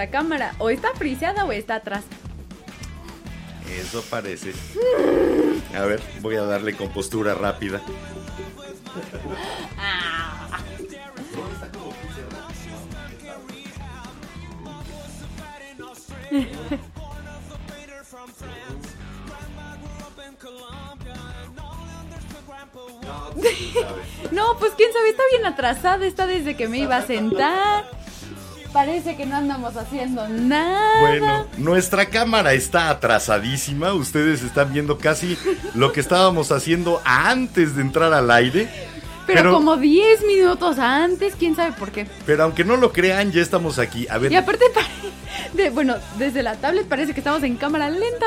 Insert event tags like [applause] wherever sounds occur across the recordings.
Nuestra cámara o está friseada o está atrás. Eso parece. A ver, voy a darle compostura rápida. [laughs] No, pues quién sabe, está bien atrasada, está desde que me iba a sentar. Parece que no andamos haciendo nada. Bueno, nuestra cámara está atrasadísima. Ustedes están viendo casi lo que estábamos haciendo antes de entrar al aire. pero, pero- como 10 minutos antes, quién sabe por qué. Pero aunque no lo crean, ya estamos aquí. A ver, Y aparte, [laughs] de, bueno, desde la tablet parece que estamos en cámara lenta.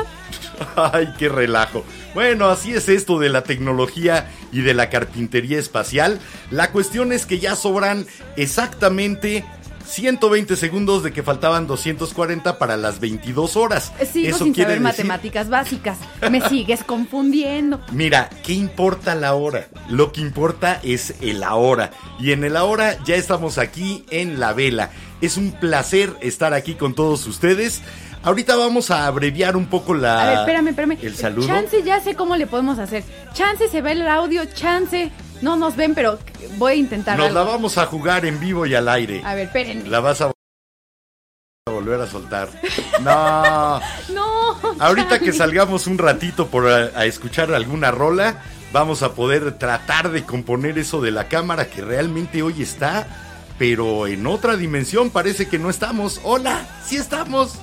[laughs] Ay, qué relajo. Bueno, así es esto de la tecnología y de la carpintería espacial. La cuestión es que ya sobran exactamente 120 segundos de que faltaban 240 para las 22 horas. Sigo Eso sin quiere saber decir- matemáticas básicas. Me sigues [laughs] confundiendo. Mira, ¿qué importa la hora? Lo que importa es el ahora. Y en el ahora ya estamos aquí en la vela. Es un placer estar aquí con todos ustedes. Ahorita vamos a abreviar un poco la... A ver, espérame, espérame. El saludo. Chance, ya sé cómo le podemos hacer. Chance se ve el audio, chance. No nos ven, pero voy a intentar Nos algo. la vamos a jugar en vivo y al aire. A ver, espérenme. La vas a volver a soltar. [laughs] No. No. Ahorita que [laughs] salgamos un ratito por a, a escuchar alguna rola, vamos a poder tratar de componer eso de la cámara que realmente hoy está, pero en otra dimensión parece que no estamos. Hola, sí estamos.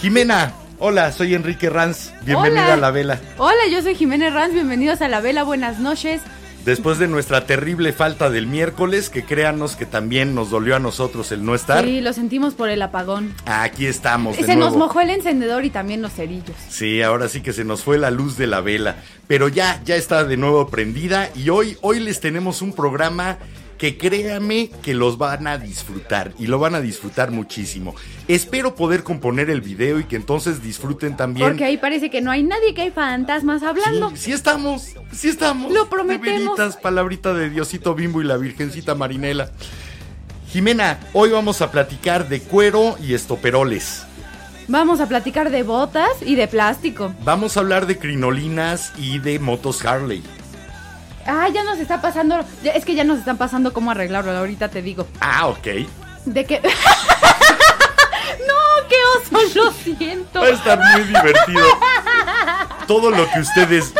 Jimena, hola, soy Enrique Ranz. Bienvenida Hola. a la vela. Hola, yo soy Jiménez Ranz. Bienvenidos a la vela. Buenas noches. Después de nuestra terrible falta del miércoles, que créanos que también nos dolió a nosotros el no estar, Sí, lo sentimos por el apagón. aquí estamos de Se nos mojó el encendedor y también los cerillos. Sí, ahora sí que se nos fue la luz de la vela, pero ya, ya está de nuevo prendida y hoy, hoy les tenemos un programa que créame que los van a disfrutar y lo van a disfrutar muchísimo. Espero poder componer el video y que entonces disfruten también. Porque ahí parece que no hay nadie, que hay fantasmas hablando. Sí, sí estamos, sí estamos. Lo prometemos. Veritas, palabrita de Diosito Bimbo y la Virgencita Marinela. Jimena, hoy vamos a platicar de cuero y estoperoles. Vamos a platicar de botas y de plástico. Vamos a hablar de crinolinas y de motos Harley. Ah, ya nos está pasando. ya- es que ya nos están pasando cómo arreglarlo. Ahorita te digo. Ah, ok. De que. [laughs] no, qué oso, lo siento. Va a estar muy divertido. Todo lo que ustedes.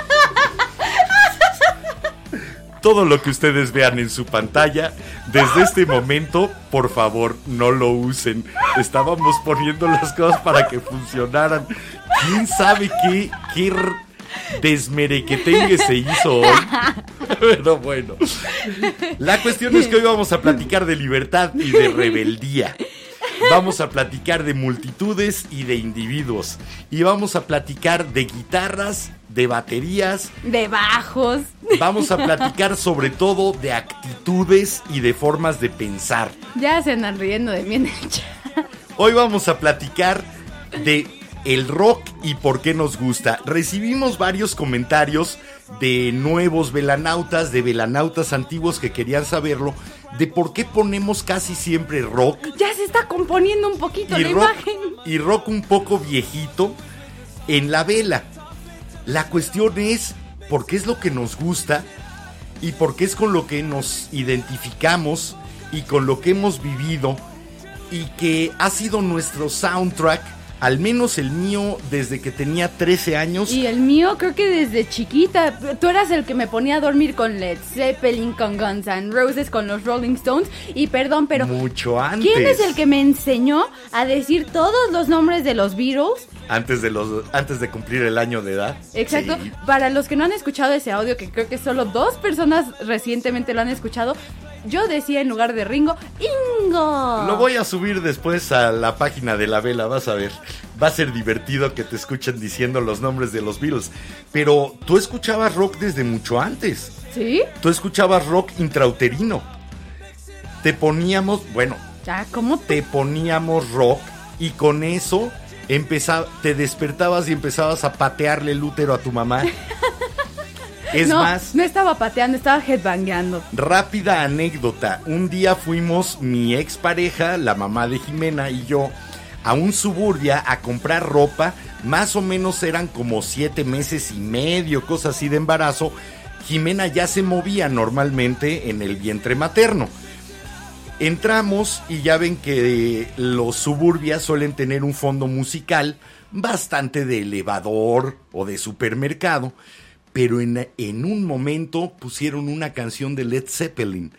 Todo lo que ustedes vean en su pantalla, desde este momento, por favor, no lo usen. Estábamos poniendo las cosas para que funcionaran. ¿Quién sabe qué, qué r- desmerequetengue se hizo hoy? [laughs] Pero bueno. La cuestión es que hoy vamos a platicar de libertad y de rebeldía. Vamos a platicar de multitudes y de individuos. Y vamos a platicar de guitarras, de baterías. De bajos. Vamos a platicar sobre todo de actitudes y de formas de pensar. Ya se andan riendo de mí en el chat. Hoy vamos a platicar de el rock y por qué nos gusta. Recibimos varios comentarios de nuevos velanautas, de velanautas antiguos que querían saberlo, de por qué ponemos casi siempre rock Ya se está componiendo un poquito la rock, imagen. y rock un poco viejito en la vela. La cuestión es por qué es lo que nos gusta y por qué es con lo que nos identificamos y con lo que hemos vivido y que ha sido nuestro soundtrack al menos el mío desde que tenía 13 años. Y el mío creo que desde chiquita. Tú eras el que me ponía a dormir con Led Zeppelin, con Guns N' Roses, con los Rolling Stones. Y perdón, pero... Mucho antes. ¿Quién es el que me enseñó a decir todos los nombres de los Beatles? Antes de, los, antes de cumplir el año de edad. Exacto. Sí. Para los que no han escuchado ese audio, que creo que solo dos personas recientemente lo han escuchado, yo decía en lugar de Ringo, Ingo. Lo voy a subir después a la página de la vela, vas a ver. Va a ser divertido que te escuchen diciendo los nombres de los Beatles. Pero tú escuchabas rock desde mucho antes. ¿Sí? Tú escuchabas rock intrauterino. Te poníamos, bueno, Ya, ¿cómo te... te poníamos rock y con eso empezaba, te despertabas y empezabas a patearle el útero a tu mamá. Es no, más, no estaba pateando, estaba headbangueando. Rápida anécdota. Un día fuimos mi expareja, la mamá de Jimena y yo a un suburbia a comprar ropa. Más o menos eran como siete meses y medio, cosas así de embarazo. Jimena ya se movía normalmente en el vientre materno. Entramos y ya ven que los suburbias suelen tener un fondo musical bastante de elevador o de supermercado pero en, en, un momento pusieron una canción de Led Zeppelin.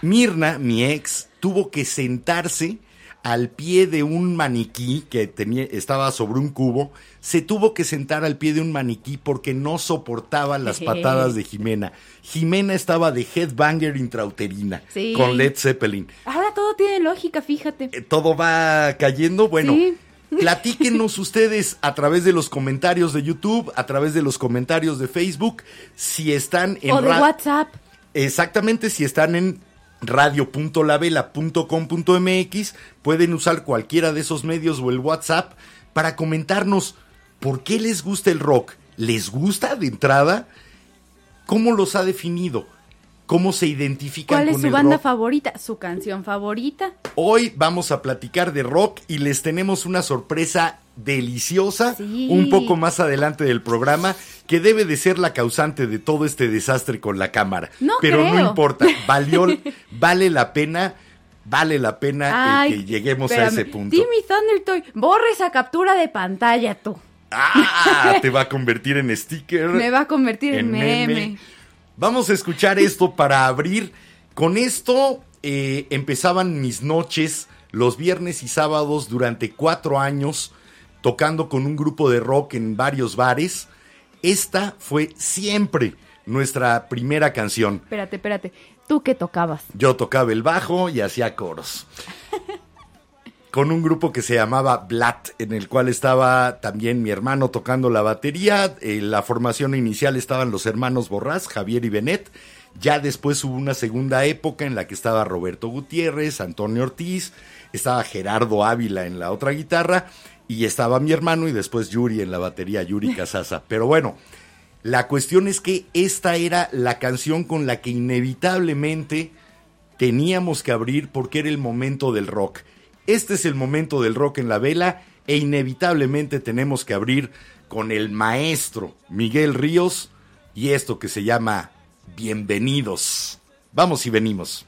Mirna, mi ex, tuvo que sentarse al pie de un maniquí que tenía, estaba sobre un cubo, se tuvo que sentar al pie de un maniquí porque no soportaba las patadas de Jimena. Jimena estaba de headbanger intrauterina Sí. con Led Zeppelin. Ahora todo tiene lógica, fíjate. Eh, Todo va cayendo, bueno. Sí. Platíquenos [laughs] ustedes a través de los comentarios de YouTube, a través de los comentarios de Facebook, si están en o de ra- WhatsApp. Exactamente, si están en radio.lavela.com.mx, pueden usar cualquiera de esos medios o el WhatsApp para comentarnos por qué les gusta el rock. ¿Les gusta de entrada? ¿Cómo los ha definido? ¿Cómo se identifican ¿Cuál es con su el banda rock? favorita? ¿Su canción favorita? Hoy vamos a platicar de rock y les tenemos una sorpresa deliciosa Sí. un poco más adelante del programa que debe de ser la causante de todo este desastre con la cámara. No Pero no importa, valió, [laughs] vale la pena, vale la pena el Ay, que lleguemos a ese punto. Timmy Thundertoy, borra esa captura de pantalla tú. Ah, [laughs] te va a convertir en sticker. Me va a convertir en, meme. Vamos a escuchar esto para abrir. Con esto eh, empezaban mis noches los viernes y sábados durante cuatro años tocando con un grupo de rock en varios bares. Esta fue siempre nuestra primera canción. Espérate, espérate. ¿Tú qué tocabas? Yo tocaba el bajo y hacía coros. [laughs] Con un grupo que se llamaba Blat, en el cual estaba también mi hermano tocando la batería. En la formación inicial estaban los hermanos Borrás, Javier y Benet. Ya después hubo una segunda época en la que estaba Roberto Gutiérrez, Antonio Ortiz, estaba Gerardo Ávila en la otra guitarra y estaba mi hermano y después Yuri en la batería, Yuri [laughs] Casasa. Pero bueno, la cuestión es que esta era la canción con la que inevitablemente teníamos que abrir porque era el momento del rock. Este es el momento del rock en la vela e inevitablemente tenemos que abrir con el maestro Miguel Ríos y esto que se llama Bienvenidos. Vamos y venimos.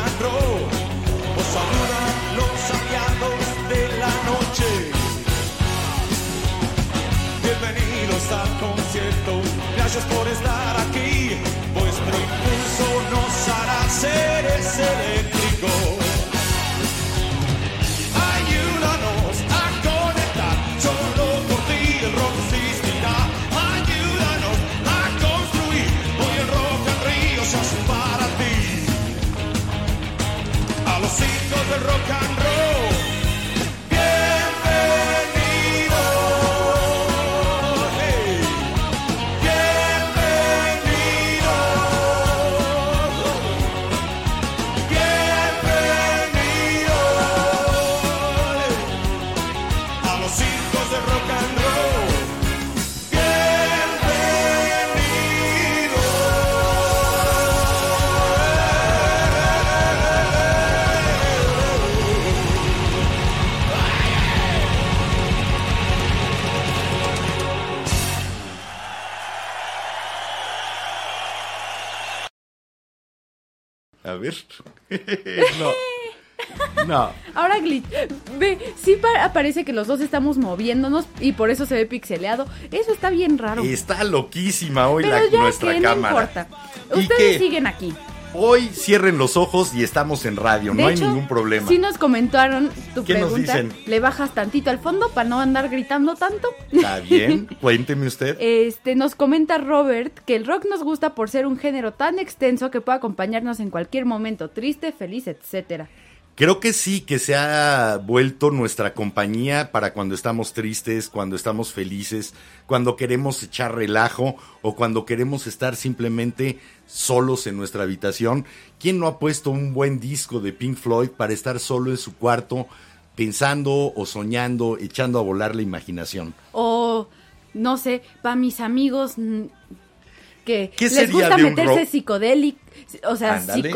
Os saludan los aliados de la noche. Bienvenidos al concierto, gracias por estar aquí. Vuestro impulso nos hará seres No. Ahora glitch. Ve, sí pa- parece que los dos estamos moviéndonos y por eso se ve pixeleado. Eso está bien raro. Está loquísima hoy Pero la, ya nuestra que cámara. no importa. ¿Y Ustedes qué? siguen aquí. Hoy cierren los ojos y estamos en radio, De no hecho, hay ningún problema. Sí nos comentaron tu ¿Qué nos pregunta. dicen? Le bajas tantito al fondo para no andar gritando tanto. Está bien, [laughs] cuénteme usted. Este, nos comenta Robert que el rock nos gusta por ser un género tan extenso que puede acompañarnos en cualquier momento, triste, feliz, etcétera. Creo que sí, que se ha vuelto nuestra compañía para cuando estamos tristes, cuando estamos felices, cuando queremos echar relajo o cuando queremos estar simplemente solos en nuestra habitación. ¿Quién no ha puesto un buen disco de Pink Floyd para estar solo en su cuarto pensando o soñando, echando a volar la imaginación? O, no sé, para mis amigos mm, que ¿Qué les gusta meterse psicodélicos, o sea, Ándale.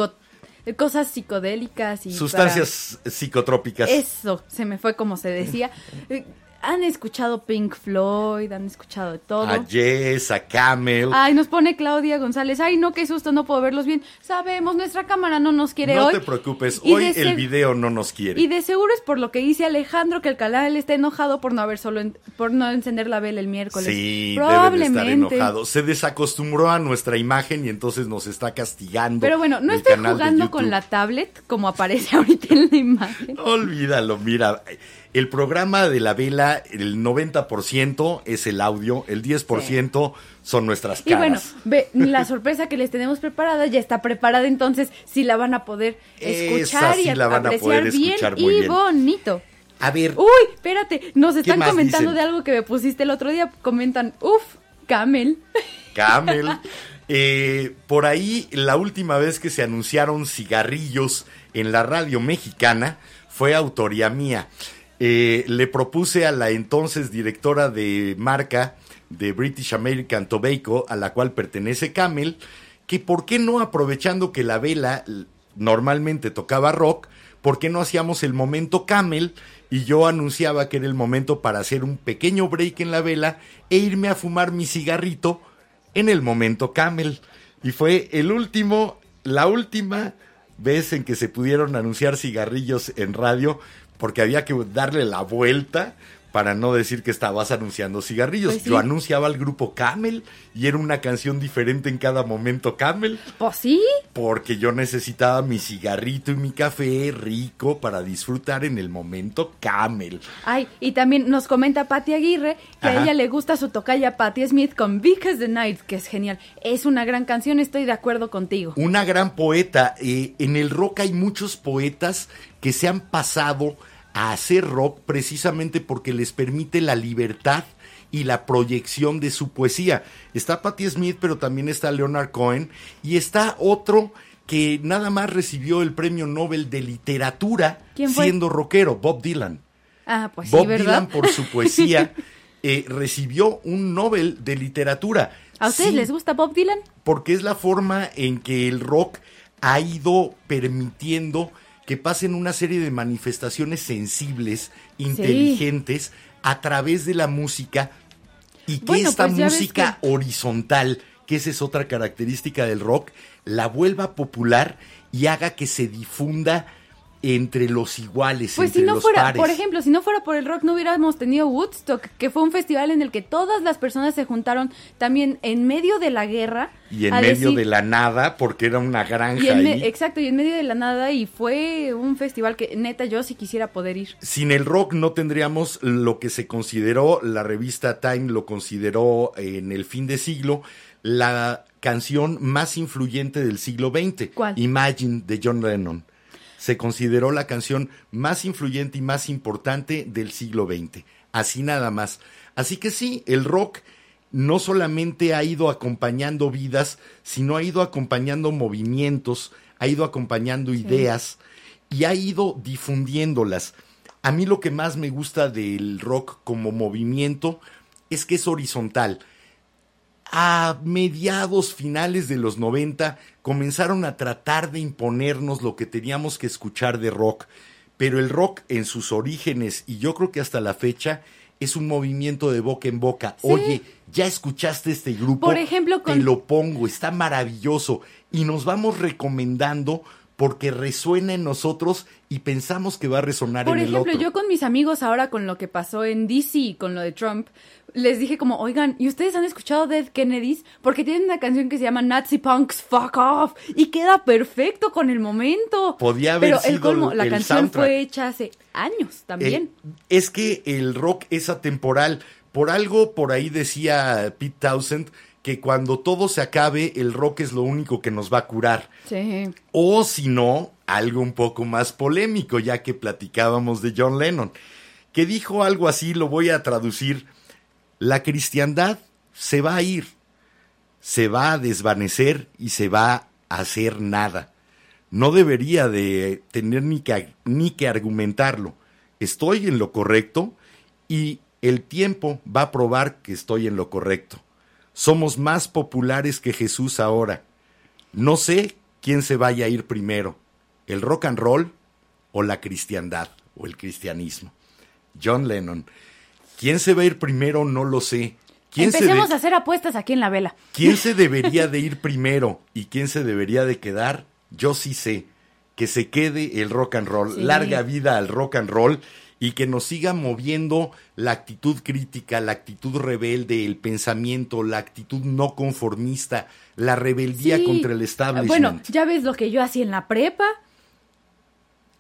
Cosas psicodélicas y para- Sustancias psicotrópicas. Eso, se me fue como se decía. [laughs] Han escuchado Pink Floyd, han escuchado de todo. A Jess, a Camel. Ay, nos pone Claudia González. Ay, no, qué susto, no puedo verlos bien. Sabemos, nuestra cámara no nos quiere no hoy. te preocupes, Y hoy el video no nos quiere. Y de seguro es por lo que dice Alejandro que el canal está enojado por no haber solo en- por no encender la vela el miércoles. Sí, debe de probablemente. estar enojado. Se desacostumbró a nuestra imagen y entonces nos está castigando. Pero bueno, no estoy jugando con la tablet como aparece [laughs] ahorita en la imagen. Olvídalo, mira. El programa de la vela, el 90% es el audio, el 10% son nuestras Y bueno, caras. ve, [laughs] la sorpresa que les tenemos preparada ya está preparada, entonces sí la van a poder Esa escuchar sí y la van a poder bien escuchar muy y bien. bonito. a ver, Uy, espérate, nos están comentando dicen? de algo que me pusiste el otro día. Comentan, uff, Camel. [laughs] Camel. Eh, por ahí, la última vez que se anunciaron cigarrillos en la radio mexicana fue autoría mía. Eh, le propuse a la entonces directora de marca de British American Tobacco, a la cual pertenece Camel, que por qué no aprovechando que la vela normalmente tocaba rock, por qué no hacíamos el momento Camel y yo anunciaba que era el momento para hacer un pequeño break en la vela e irme a fumar mi cigarrito en el momento Camel. Y fue el último, la última vez en que se pudieron anunciar cigarrillos en radio, porque había que darle la vuelta para no decir que estabas anunciando cigarrillos. Pues sí. Yo anunciaba al grupo Camel y era una canción diferente en cada momento Camel, Pues sí. porque yo necesitaba mi cigarrito y mi café rico para disfrutar en el momento Camel. Ay, y también nos comenta Patty Aguirre que Ajá. a ella le gusta su tocaya Patty Smith con Because the Night, que es genial. Es una gran canción, estoy de acuerdo contigo. Una gran poeta. eh, en el rock hay muchos poetas que se han pasado a hacer rock precisamente porque les permite la libertad y la proyección de su poesía. Está Patti Smith, pero también está Leonard Cohen y está otro que nada más recibió el premio Nobel de literatura siendo rockero, Bob Dylan. Ah, pues sí, Bob. Dylan por su poesía [laughs] eh, recibió un Nobel de literatura. ¿A ustedes Sí, les gusta Bob Dylan? porque es la forma en que el rock ha ido permitiendo que pasen una serie de manifestaciones sensibles, inteligentes, a través de la música y que Bueno, esta pues música horizontal, que esa es otra característica del rock, la vuelva popular y haga que se difunda entre los iguales, Pues entre si no los fuera, pares. por ejemplo, si no fuera por el rock no hubiéramos tenido Woodstock, que fue un festival en el que todas las personas se juntaron también en medio de la guerra. y en medio decir- de la nada, porque era una granja y ahí. exacto, y en medio de la nada y fue un festival que neta yo sí quisiera poder ir. Sin el rock no tendríamos lo que se consideró, la revista Time lo consideró en el fin de siglo, la canción más influyente del siglo XX. ¿Cuál? Imagine de John Lennon. Se consideró la canción más influyente y más importante del siglo XX. Así nada más. Así que sí, el rock no solamente ha ido acompañando vidas, sino ha ido acompañando movimientos, ha ido acompañando ideas y ha ido difundiéndolas. A mí lo que más me gusta del rock como movimiento es que es horizontal. A mediados finales de los 90 comenzaron a tratar de imponernos lo que teníamos que escuchar de rock, pero el rock en sus orígenes y yo creo que hasta la fecha es un movimiento de boca en boca. Sí. Oye, ¿ya escuchaste este grupo? Por ejemplo, Te con- lo pongo, está maravilloso y nos vamos recomendando porque resuena en nosotros y pensamos que va a resonar Por en el ejemplo, otro. yo con mis amigos ahora con lo que pasó en DC y con lo de Trump, les dije como, oigan, ¿y ustedes han escuchado Dead Kennedys? Porque tienen una canción que se llama Nazi Punks Fuck Off y queda perfecto con el momento. Podía haber Pero el sido colmo, el- la el canción soundtrack. fue hecha hace años también. Eh, es que el rock es atemporal. Por algo, por ahí decía Pete Townsend que cuando todo se acabe, el rock es lo único que nos va a curar. sí. O si no, algo un poco más polémico, ya que platicábamos de John Lennon, que dijo algo así, lo voy a traducir. La cristiandad se va a ir, se va a desvanecer y se va a hacer nada. No debería de tener ni que, ni que argumentarlo. Estoy en lo correcto y el tiempo va a probar que estoy en lo correcto. Somos más populares que Jesús ahora. No sé quién se vaya a ir primero, el rock and roll o la cristiandad o el cristianismo. John Lennon. ¿Quién se va a ir primero? No lo sé. ¿Quién Empecemos a hacer apuestas aquí en la vela. quién se debería de ir primero y quién se debería de quedar? Yo sí sé. Que se quede el rock and roll. Sí. Larga vida al rock and roll y que nos siga moviendo la actitud crítica, la actitud rebelde, el pensamiento, la actitud no conformista, la rebeldía Sí. contra el establishment. Bueno, ya ves lo que yo hacía en la prepa.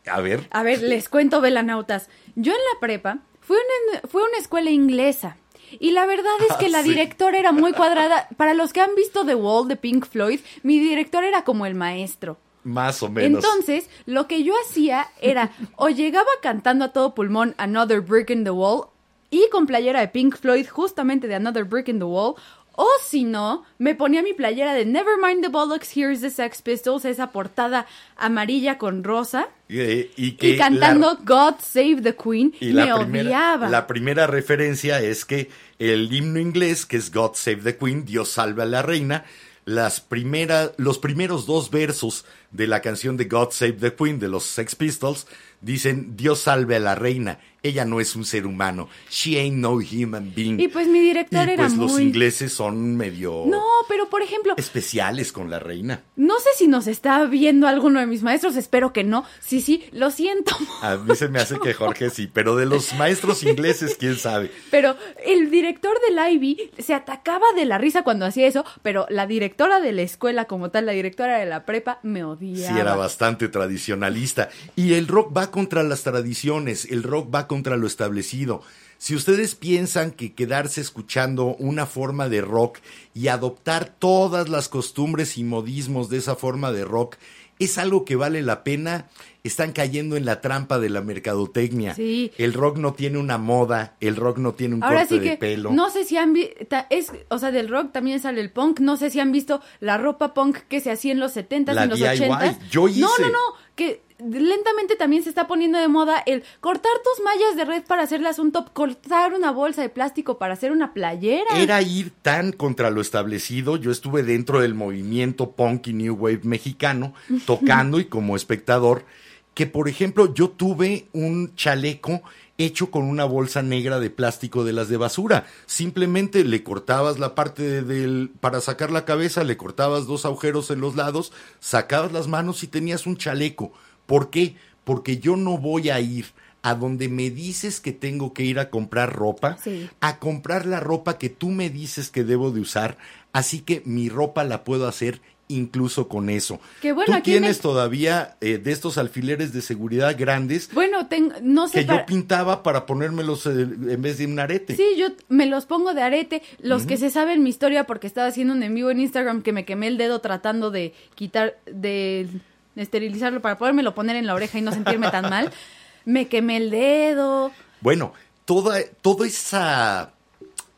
A ver, A ver, les cuento, velanautas. Yo en la prepa fui una, fue una escuela inglesa. Y la verdad es [laughs] que Ah, la sí. directora era muy cuadrada. Para los que han visto The Wall de Pink Floyd, mi director era como el maestro. Más o menos. Entonces, lo que yo hacía era [laughs] o llegaba cantando a todo pulmón Another Brick in the Wall y con playera de Pink Floyd justamente de Another Brick in the Wall, o si no, me ponía mi playera de Nevermind the Bollocks, Here's the Sex Pistols, esa portada amarilla con rosa, Eh, y que y cantando la- God Save the Queen, y me la primera, odiaba. la primera referencia es que el himno inglés, que es God Save the Queen, Dios salve a la reina, las primera, los primeros dos versos de la canción de God Save the Queen de los Sex Pistols, dicen, Dios salve a la reina, ella no es un ser humano, she ain't no human being. Y pues mi director Y era pues los ingleses son medio No, pero por ejemplo, especiales con la reina. no sé si nos está viendo alguno de mis maestros, espero que no. Sí, sí, lo siento. [laughs] A mí se me hace que Jorge sí, pero de los maestros ingleses, quién sabe. Pero el director del Ivy se atacaba de la risa cuando hacía eso, pero la directora de la escuela como tal, la directora de la prepa, me odiaba. Sí, era bastante tradicionalista. Y el rock va contra las tradiciones, el rock va contra lo establecido. Si ustedes piensan que quedarse escuchando una forma de rock y adoptar todas las costumbres y modismos de esa forma de rock es algo que vale la pena, están cayendo en la trampa de la mercadotecnia. Sí. El rock no tiene una moda, el rock no tiene un Ahora corte sí de pelo. no sé si han visto, o sea, del rock también sale el punk, no sé si han visto la ropa punk que se hacía en los 70s, La en los DIY, 80s. yo hice. No, no, no, que lentamente también se está poniendo de moda el cortar tus mallas de red para hacerlas un top, cortar una bolsa de plástico para hacer una playera. Era ir tan contra lo establecido. Yo estuve dentro del movimiento punk y new wave mexicano, tocando y como espectador, que por ejemplo yo tuve un chaleco hecho con una bolsa negra de plástico de las de basura. Simplemente le cortabas la parte de- del para sacar la cabeza, le cortabas dos agujeros en los lados, sacabas las manos y tenías un chaleco. ¿Por qué? Porque yo no voy a ir a donde me dices que tengo que ir a comprar ropa, Sí. a comprar la ropa que tú me dices que debo de usar, así que mi ropa la puedo hacer incluso con eso. Que bueno, tú aquí tienes todavía eh, de estos alfileres de seguridad grandes Bueno, ten- no sé que para- yo pintaba para ponérmelos eh, en vez de un arete. Sí, yo me los pongo de arete. Los que se saben mi historia, porque estaba haciendo un en vivo en Instagram que me quemé el dedo tratando de quitar, de esterilizarlo para podérmelo poner en la oreja y no sentirme tan mal. [laughs] Me quemé el dedo. Bueno, toda, toda esa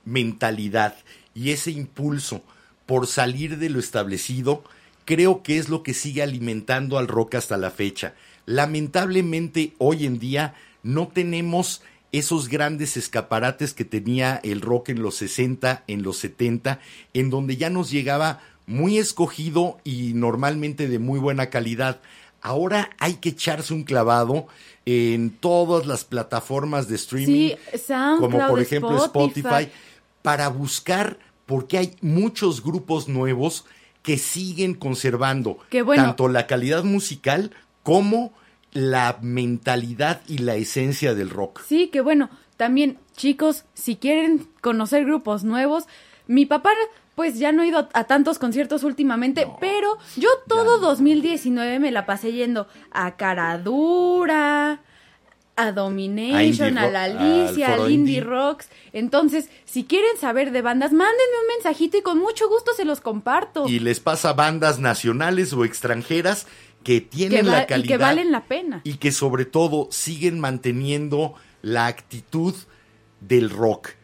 mentalidad y ese impulso por salir de lo establecido, creo que es lo que sigue alimentando al rock hasta la fecha. Lamentablemente, hoy en día no tenemos esos grandes escaparates que tenía el rock en los 60, en los 70, en donde ya nos llegaba muy escogido y normalmente de muy buena calidad. Ahora hay que echarse un clavado en todas las plataformas de streaming, Sí, SoundCloud, como por ejemplo Spotify. Spotify, para buscar, porque hay muchos grupos nuevos que siguen conservando bueno. tanto la calidad musical como la mentalidad y la esencia del rock. Sí, que bueno, también chicos, si quieren conocer grupos nuevos, mi papá pues ya no ha ido a, tantos conciertos últimamente, pero yo todo 2019 me la pasé yendo a Caradura, a Domination, A la Alicia, al al Indie Indie. Rocks. Entonces, si quieren saber de bandas, mándenme un mensajito y con mucho gusto se los comparto. Y les pasa bandas nacionales o extranjeras que tienen que la y calidad que valen la pena. y que sobre todo siguen manteniendo la actitud del rock.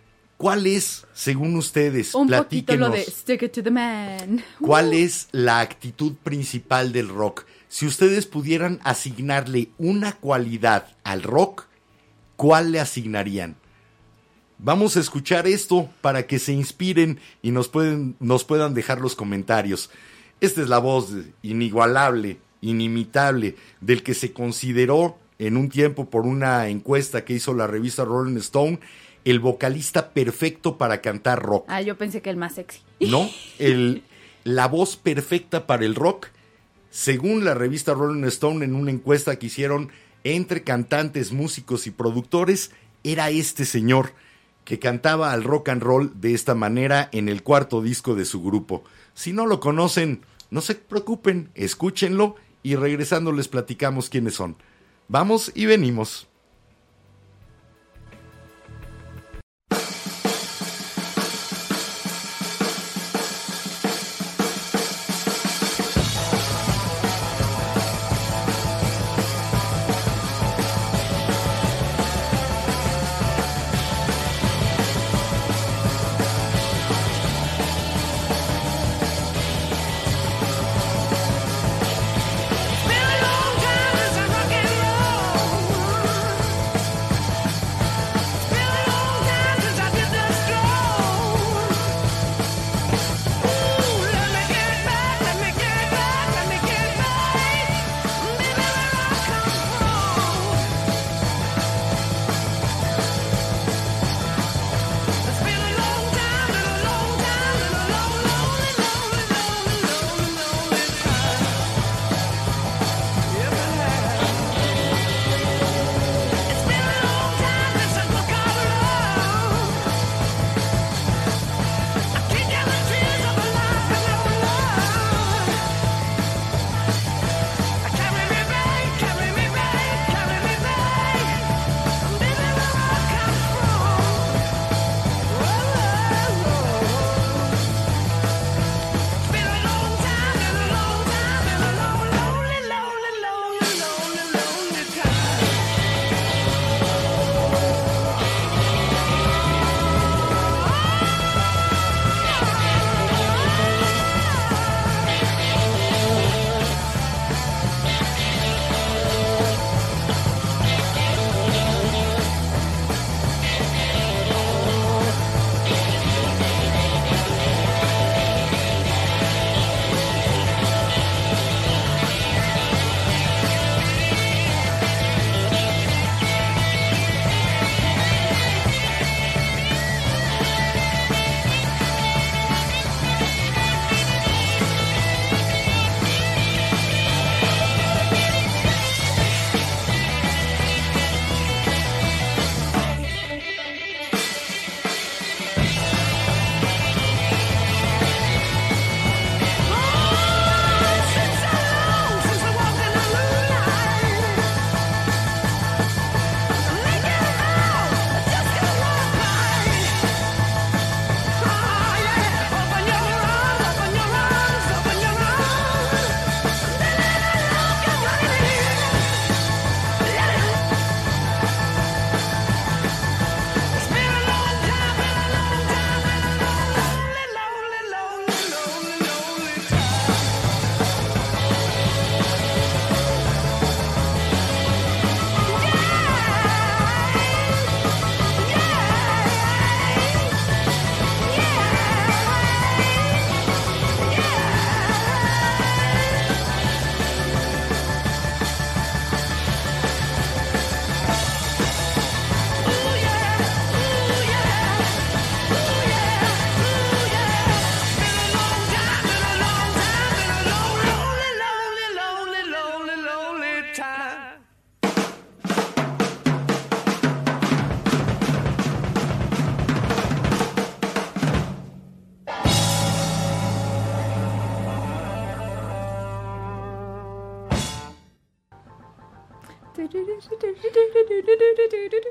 ¿Cuál es, según ustedes, un poquito lo platíquenos, de Stick It to the Man. cuál Uh. es la actitud principal del rock? Si ustedes pudieran asignarle una cualidad al rock, ¿cuál le asignarían? Vamos a escuchar esto para que se inspiren y nos, pueden, nos puedan dejar los comentarios. Esta es la voz inigualable, inimitable, del que se consideró en un tiempo por una encuesta que hizo la revista Rolling Stone el vocalista perfecto para cantar rock. Ah, yo pensé que el más sexy. ¿no? [laughs] El, la voz perfecta para el rock, según la revista Rolling Stone en una encuesta que hicieron entre cantantes, músicos y productores, era este señor que cantaba al rock and roll de esta manera en el cuarto disco de su grupo. Si no lo conocen, no se preocupen, escúchenlo y regresando les platicamos quiénes son. Vamos y venimos.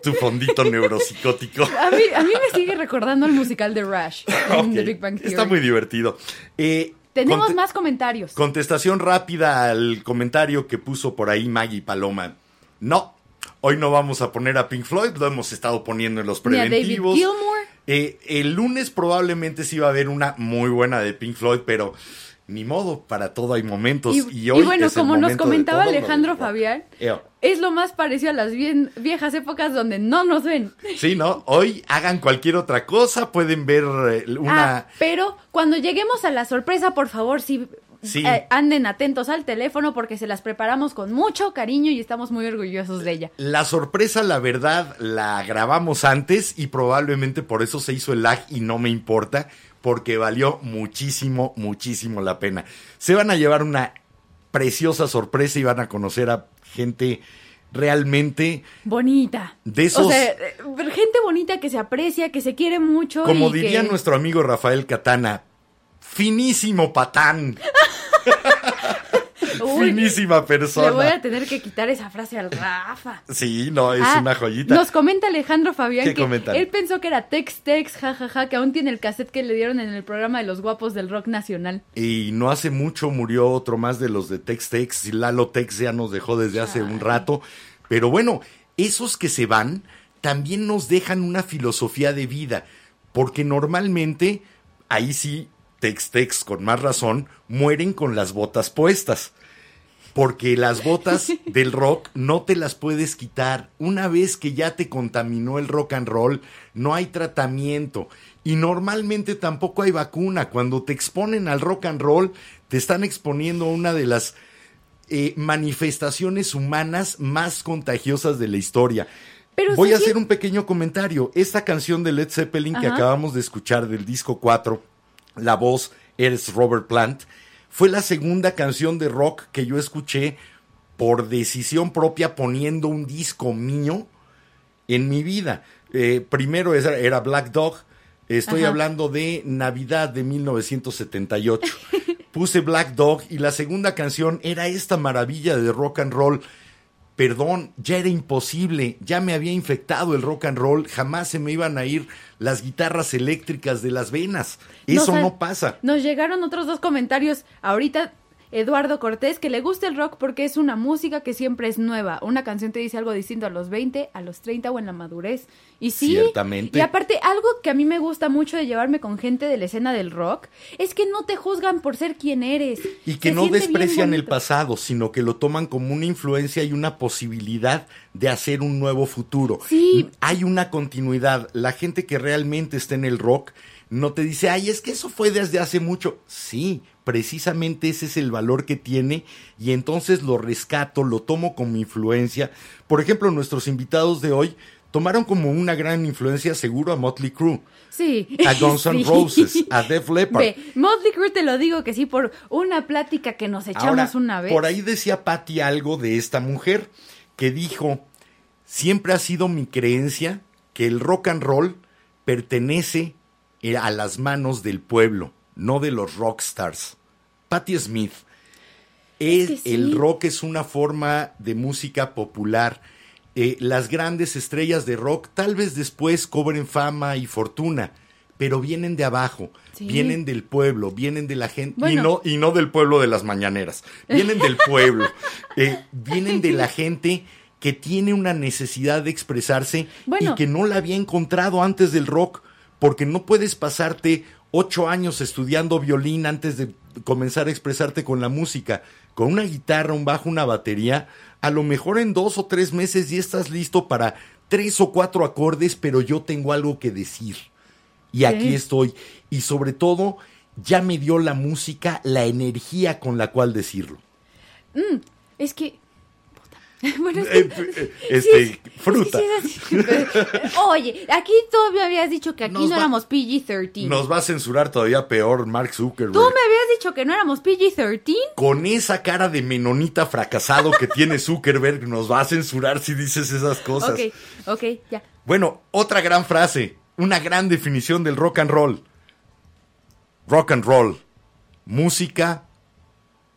Tu fondito neuropsicótico. A mí, a mí me sigue recordando el musical de Rush en The Big Bang Theory. Está muy divertido. Eh, Tenemos más comentarios. Contestación rápida al comentario que puso por ahí Maggie Paloma. No, hoy no vamos a poner a Pink Floyd, lo hemos estado poniendo en los Ni a David preventivos. Gilmour. Eh, el lunes probablemente sí va a haber una muy buena de Pink Floyd, pero ni modo, para todo hay momentos. Y, Y, y hoy bueno, es el como nos comentaba Alejandro. Fabián, Eo. es lo más parecido a las bien- viejas épocas donde no nos ven. Sí, ¿no? Hoy hagan cualquier otra cosa, pueden ver eh, una... Ah, pero cuando lleguemos a la sorpresa, por favor, sí, Sí. eh, anden atentos al teléfono porque se las preparamos con mucho cariño y estamos muy orgullosos de ella. La sorpresa, la verdad, la grabamos antes y probablemente por eso se hizo el lag y no me importa, porque valió muchísimo, muchísimo la pena. Se van a llevar una preciosa sorpresa y van a conocer a gente realmente, Bonita. De esos- O sea, eh, gente bonita que se aprecia, que se quiere mucho. como y diría que- nuestro amigo Rafael Catana, finísimo patán, [laughs] Uy, finísima persona. Le voy a tener que quitar esa frase al Rafa. Sí, no, es Ah, una joyita. Nos comenta Alejandro Fabián ¿Qué que comentan? él pensó que era Tex Tex, jajaja, que aún tiene el cassette que le dieron en el programa de los guapos del rock nacional. Y no hace mucho murió otro más de los de Tex Tex y Lalo Tex ya nos dejó desde hace un rato. Pero bueno, esos que se van también nos dejan una filosofía de vida. Porque normalmente, ahí sí, Tex Tex con más razón, mueren con las botas puestas. Porque las botas [laughs] del rock no te las puedes quitar. Una vez que ya te contaminó el rock and roll, no hay tratamiento. Y normalmente tampoco hay vacuna. Cuando te exponen al rock and roll, te están exponiendo a una de las eh, manifestaciones humanas más contagiosas de la historia. Pero Voy a hacer un pequeño comentario. Esta canción de Led Zeppelin que acabamos de escuchar del disco 4, la voz es Robert Plant, fue la segunda canción de rock que yo escuché por decisión propia poniendo un disco mío en mi vida. Eh, primero era, Black Dog. Estoy Ajá. hablando de Navidad de 1978. [laughs] Puse Black Dog y la segunda canción era esta maravilla de rock and roll. Perdón, ya era imposible, ya me había infectado el rock and roll, jamás se me iban a ir las guitarras eléctricas de las venas. Eso Nos no pasa. Nos llegaron otros dos comentarios. Ahorita Eduardo Cortés, que le gusta el rock porque es una música que siempre es nueva. Una canción te dice algo distinto a los 20, a los 30 o en la madurez. Y sí. Ciertamente. Y aparte, algo que a mí me gusta mucho de llevarme con gente de la escena del rock es que no te juzgan por ser quien eres. Y que Se no desprecian el pasado, sino que lo toman como una influencia y una posibilidad de hacer un nuevo futuro. Sí. Hay una continuidad. La gente que realmente está en el rock no te dice, ay, es que eso fue desde hace mucho. Sí, precisamente ese es el valor que tiene y entonces lo rescato, lo tomo como influencia. Por ejemplo, nuestros invitados de hoy tomaron como una gran influencia seguro a Motley Crue. Sí. A Guns [laughs] N' Sí. Roses, a Def Leppard. Ve, Motley Crue te lo digo que sí, por una plática que nos echamos Ahora, una vez. Por ahí decía Patty algo de esta mujer que dijo, siempre ha sido mi creencia que el rock and roll pertenece a las manos del pueblo, no de los rockstars. Patti Smith. Es Es- que sí. El rock es una forma de música popular. Eh, las grandes estrellas de rock tal vez después cobren fama y fortuna, pero vienen de abajo, Sí. vienen del pueblo, vienen de la gente, y, no, y no del pueblo de las mañaneras, vienen del pueblo, [laughs] eh, vienen de la gente que tiene una necesidad de expresarse Bueno. y que no la había encontrado antes del rock, porque no puedes pasarte ocho años estudiando violín antes de comenzar a expresarte con la música. Con una guitarra, un bajo, una batería, a lo mejor en dos o tres meses ya estás listo para tres o cuatro acordes, pero yo tengo algo que decir. Y aquí estoy. Y sobre todo, ya me dio la música la energía con la cual decirlo. Es que [laughs] Bueno, es Eh, que- eh, este, fruta. Sí, sí, sí. Oye, aquí tú me habías dicho que aquí Nos no va- éramos PG-13. Nos va a censurar todavía peor Mark Zuckerberg. Tú me habías dicho que no éramos PG-13. Con esa cara de menonita fracasado que tiene Zuckerberg, nos va a censurar si dices esas cosas. Ok, ok, ya. Bueno, otra gran frase, una gran definición del rock and roll. Rock and roll, música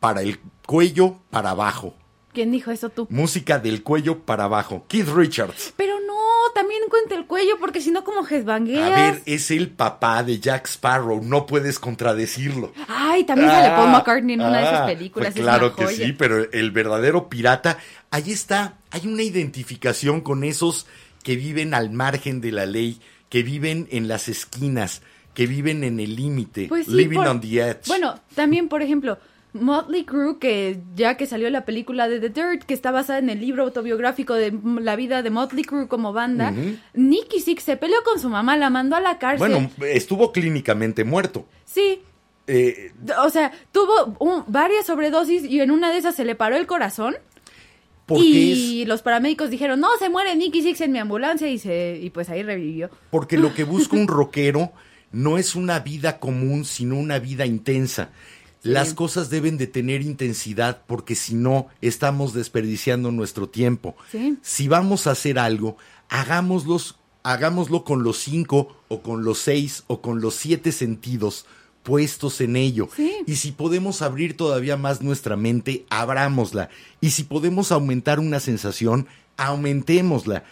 para el cuello para abajo. ¿Quién dijo eso tú? Música del cuello para abajo. Keith Richards. Pero no, también cuenta el cuello, porque si no, como A headbangueas. ver, es el papá de Jack Sparrow, no puedes contradecirlo. Ay, también sale Paul Ah, McCartney en una de esas ah, películas. pues es claro que sí, pero el verdadero pirata, ahí está, hay una identificación con esos que viven al margen de la ley, que viven en las esquinas, que viven en el límite, Pues sí, living por- on the edge. Bueno, también, por ejemplo, Motley Crue, que ya que salió la película de The Dirt, que está basada en el libro autobiográfico de la vida de Motley Crue como banda, Nicky Six se peleó con su mamá, la mandó a la cárcel. Bueno, estuvo clínicamente muerto. Sí, Eh, o sea, tuvo un- varias sobredosis y en una de esas se le paró el corazón. y es los paramédicos dijeron, no, se muere Nicky Six en mi ambulancia y, se, y pues ahí revivió. Porque lo que busca [laughs] un rockero no es una vida común, sino una vida intensa. Las cosas deben de tener intensidad porque si no, estamos desperdiciando nuestro tiempo. Sí. Si vamos a hacer algo, hagámoslos, hagámoslo con los cinco o con los seis o con los siete sentidos puestos en ello. Sí. Y si podemos abrir todavía más nuestra mente, abrámosla. Y si podemos aumentar una sensación, aumentémosla.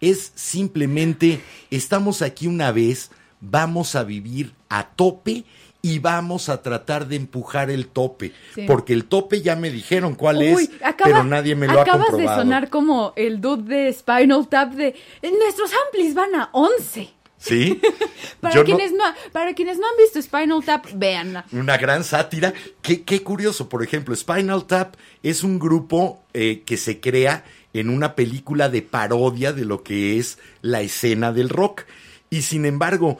Es simplemente, estamos aquí una vez, vamos a vivir a tope y vamos a tratar de empujar el tope. Sí. Porque el tope ya me dijeron cuál es, Uy, acaba- pero nadie me lo ha acabas comprobado. de sonar como el dude de Spinal Tap de nuestros amplis van a 11. ¿Sí? [laughs] Para Yo no- quienes no, para quienes no han visto Spinal Tap, véanla. una gran sátira. Qué, qué curioso, por ejemplo, Spinal Tap es un grupo eh, que se crea en una película de parodia de lo que es la escena del rock. Y sin embargo,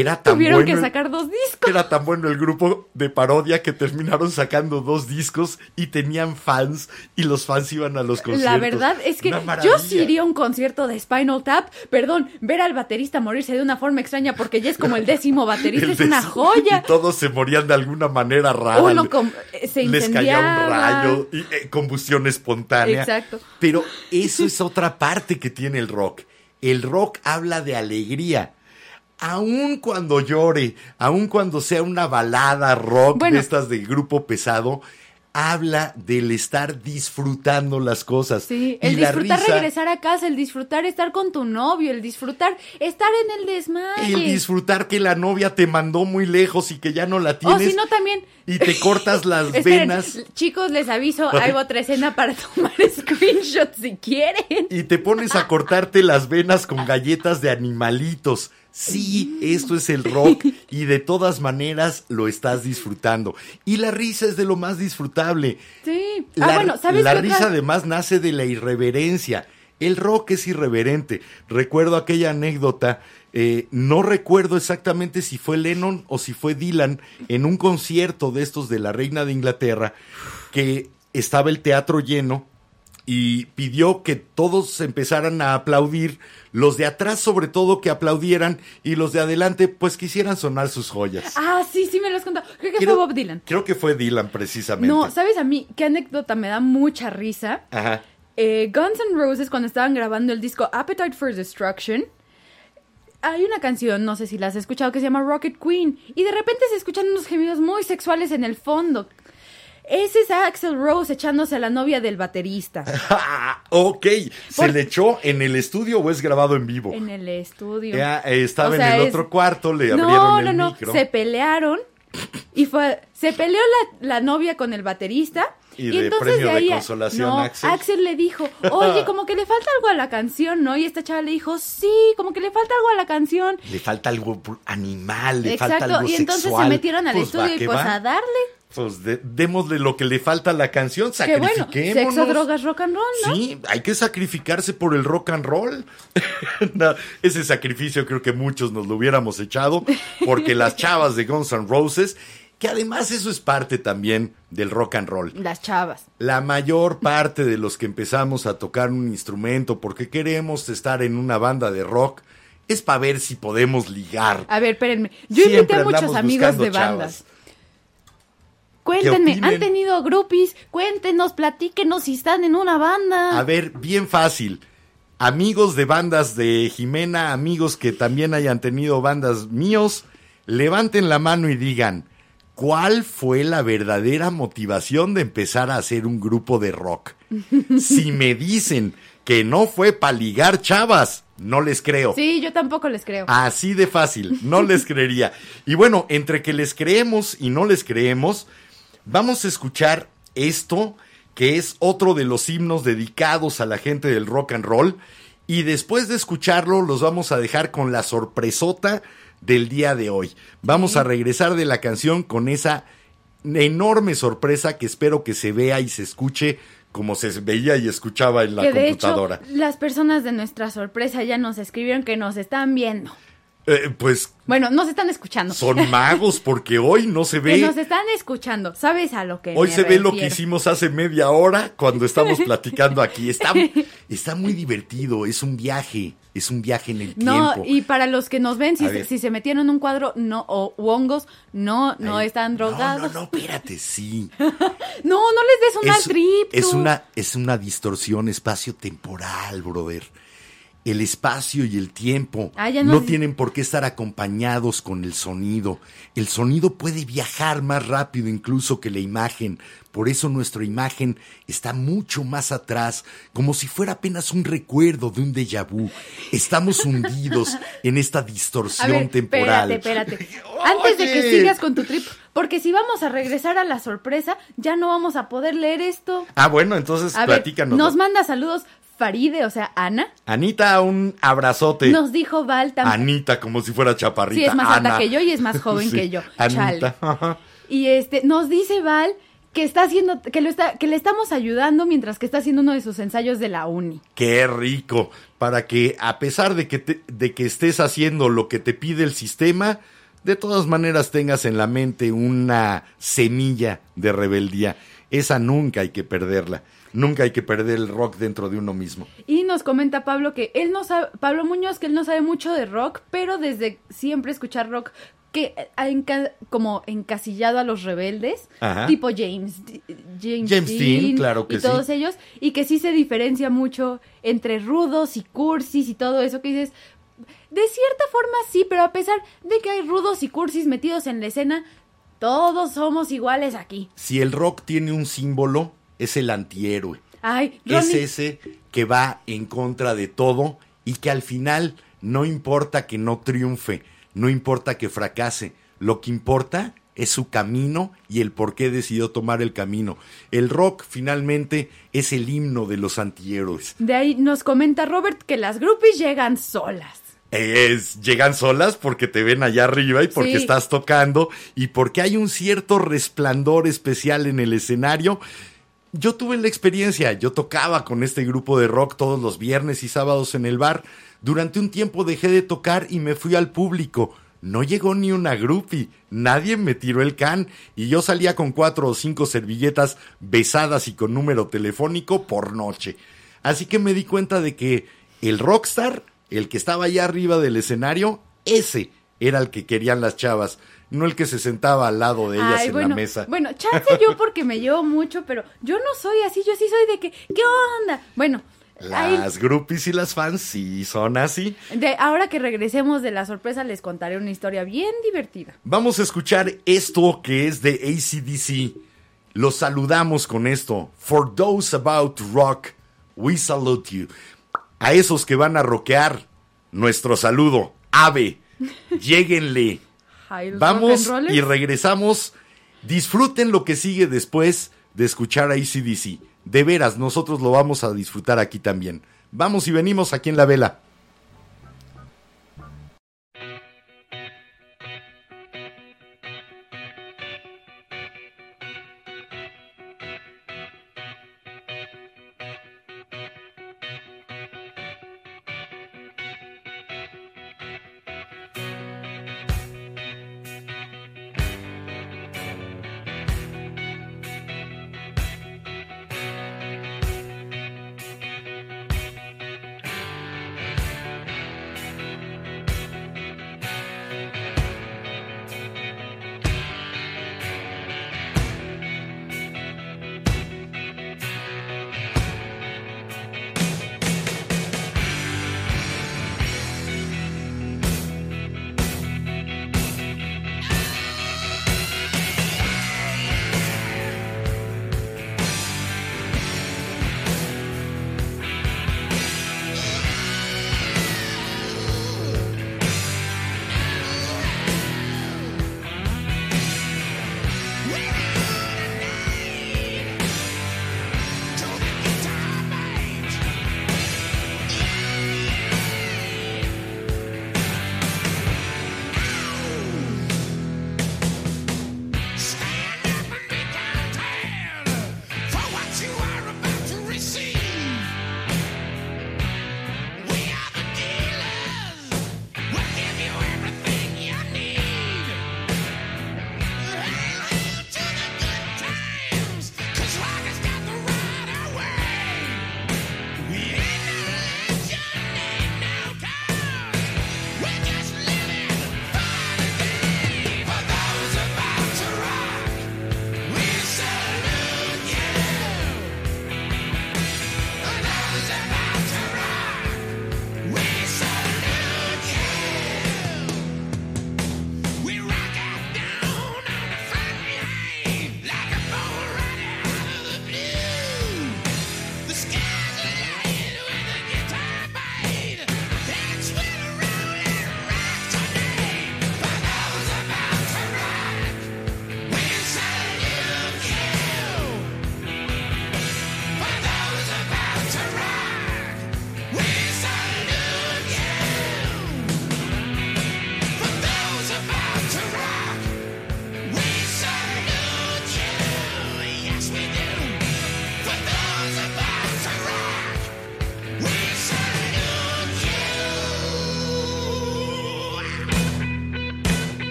era tan Tuvieron bueno. que sacar dos discos. Era tan bueno el grupo de parodia que terminaron sacando dos discos y tenían fans y los fans iban a los conciertos. La verdad es que yo sí iría a un concierto de Spinal Tap. Perdón, ver al baterista morirse de una forma extraña porque ya es como el décimo [laughs] baterista, El es una joya. Y todos se morían de alguna manera rara. Uno eh, se Les caía un rayo, y, eh, combustión espontánea. Exacto. Pero eso es otra parte que tiene el rock. El rock habla de alegría. Aun cuando llore, aun cuando sea una balada rock Bueno. de estas de grupo pesado, habla del estar disfrutando las cosas. Sí, el disfrutar risa- regresar a casa, el disfrutar estar con tu novio, el disfrutar estar en el desmaye. El disfrutar que la novia te mandó muy lejos y que ya no la O tienes. si no también. Y te cortas las [laughs] Esperen, venas. chicos, les aviso, hay otra escena para [laughs] tomar screenshots si quieren. y te pones a cortarte las venas con galletas de animalitos. Sí, esto es el rock y de todas maneras lo estás disfrutando. Y la risa es de lo más disfrutable. Sí. La, ah, bueno, ¿sabes la otra? risa además nace de la irreverencia. El rock es irreverente. Recuerdo aquella anécdota, eh, no recuerdo exactamente si fue Lennon o si fue Dylan en un concierto de estos de la Reina de Inglaterra, que estaba el teatro lleno y pidió que todos empezaran a aplaudir, los de atrás sobre todo que aplaudieran y los de adelante pues quisieran sonar sus joyas. Ah, sí, sí me lo has contado. Creo que Creo- fue Bob Dylan. Creo que fue Dylan precisamente. No, ¿sabes a mí qué anécdota me da mucha risa? Ajá. Eh, Guns N' Roses, cuando estaban grabando el disco Appetite for Destruction, hay una canción, no sé si la has escuchado, que se llama Rocket Queen. Y de repente se escuchan unos gemidos muy sexuales en el fondo. Ese es Axel Rose echándose a la novia del baterista [laughs] ok, ¿se Por- le echó en el estudio o es grabado en vivo? en el estudio. Ya, eh, estaba O sea, en el es- otro cuarto, le no, abrieron no, el no, micro. se pelearon y fue, se peleó la, la novia con el baterista Y y, de entonces premio de ahí, consolación, no, Axel. le dijo, [laughs] oye, como que le falta algo a la canción, ¿no? Y esta chava le dijo, sí, como que le falta algo a la canción. Le falta algo animal, le falta algo y entonces sexual. se metieron al Pues estudio y pues va. a darle. Pues de- démosle lo que le falta a la canción, Que bueno, sacrifiquémonos. sexo, drogas, rock and roll, ¿no? Sí, hay que sacrificarse por el rock and roll. [laughs] No, ese sacrificio creo que muchos nos lo hubiéramos echado, porque las [laughs] chavas de Guns N' Roses que además eso es parte también del rock and roll. Las chavas. La mayor parte de los que empezamos a tocar un instrumento porque queremos estar en una banda de rock es para ver si podemos ligar. A ver, espérenme. Yo Siempre invité a muchos amigos de bandas. chavas. Cuéntenme. ¿han tenido groupies? Cuéntenos, platíquenos si están en una banda. A ver, bien fácil. Amigos de bandas de Jimena, amigos que también hayan tenido bandas míos, levanten la mano y digan, ¿cuál fue la verdadera motivación de empezar a hacer un grupo de rock? [laughs] si me dicen que no fue para ligar chavas, no les creo. Sí, yo tampoco les creo. Así de fácil, no les [laughs] creería. Y bueno, entre que les creemos y no les creemos, vamos a escuchar esto, que es otro de los himnos dedicados a la gente del rock and roll. Y después de escucharlo, los vamos a dejar con la sorpresota del día de hoy. Vamos a regresar de la canción con esa enorme sorpresa que espero que se vea y se escuche como se veía y escuchaba en la que de computadora. hecho, las personas de nuestra sorpresa ya nos escribieron que nos están viendo. Eh, pues Bueno, nos están escuchando. son [laughs] magos porque hoy no se que ve. nos están escuchando. ¿Sabes a lo que Hoy me se ve lo que hicimos hace media hora cuando estamos [laughs] platicando aquí. Está, [laughs] está muy divertido, es un viaje, es un viaje en el No, tiempo. y para los que nos ven, si, se, si se metieron en un cuadro no o hongos, no, no Ay, están drogados. No, no, no, espérate, sí. [laughs] No, no les des un mal es, trip. es una, es una distorsión espacio-temporal, brother. El espacio y el tiempo Ah, no nos- tienen por qué estar acompañados con el sonido. El sonido puede viajar más rápido incluso que la imagen. Por eso nuestra imagen está mucho más atrás, como si fuera apenas un recuerdo de un déjà vu. Estamos hundidos [laughs] en esta A distorsión ver, temporal. espérate, espérate. [laughs] Antes de que sigas con tu trip, porque si vamos a regresar a la sorpresa, ya no vamos a poder leer esto. Ah, bueno, entonces A ver, platícanos. nos manda saludos Faride, o sea, Ana. Anita, un abrazote. Nos dijo Val también. Anita, como si fuera chaparrita. Sí, es más alta que yo y es más [laughs] joven Sí, que yo. Anita. Chale. Y este, nos dice Val que está haciendo, que lo está, que le estamos ayudando mientras que está haciendo uno de sus ensayos de la uni. Qué rico. Para que, a pesar de que, te- de que estés haciendo lo que te pide el sistema, de todas maneras tengas en la mente una semilla de rebeldía. Esa nunca hay que perderla. Nunca hay que perder el rock dentro de uno mismo. Y nos comenta Pablo que él no sabe, Pablo Muñoz, que él no sabe mucho de rock, pero desde siempre escuchar rock que ha enca- como encasillado a los rebeldes, Ajá. tipo James, James, James Dean, claro que y todos sí. ellos, y que sí se diferencia mucho entre rudos y cursis y todo eso que dices, de cierta forma sí, pero a pesar de que hay rudos y cursis metidos en la escena, todos somos iguales aquí. Si el rock tiene un símbolo, es el antihéroe. Ay, es ese que va en contra de todo y que al final no importa que no triunfe, no importa que fracase, lo que importa es su camino y el por qué decidió tomar el camino. El rock finalmente es el himno de los antihéroes. de ahí nos comenta Robert que las groupies llegan solas. Es, llegan solas porque te ven allá arriba y porque Sí. estás tocando y porque hay un cierto resplandor especial en el escenario. Yo tuve la experiencia, yo tocaba con este grupo de rock todos los viernes y sábados en el bar. Durante un tiempo dejé de tocar y me fui al público. No llegó ni una groupie, nadie me tiró el can y yo salía con cuatro o cinco servilletas besadas y con número telefónico por noche. Así que me di cuenta de que el rockstar, el que estaba allá arriba del escenario, ese era el que querían las chavas, no el que se sentaba al lado de ellas Ay, en bueno, la mesa. bueno, chance yo porque me llevo mucho, pero yo no soy así, yo sí soy de que, ¿qué onda? Bueno, Las groupies y las fans sí son así. de, ahora que regresemos de la sorpresa les contaré una historia bien divertida. Vamos a escuchar esto que es de ACDC. Los saludamos con esto. For those about rock, we salute you. A esos que van a rockear, nuestro saludo. Ave, [laughs] lléguenle. Vamos y regresamos. Disfruten lo que sigue después de escuchar a ACDC. De veras, nosotros lo vamos a disfrutar aquí también. Vamos y venimos aquí en la vela.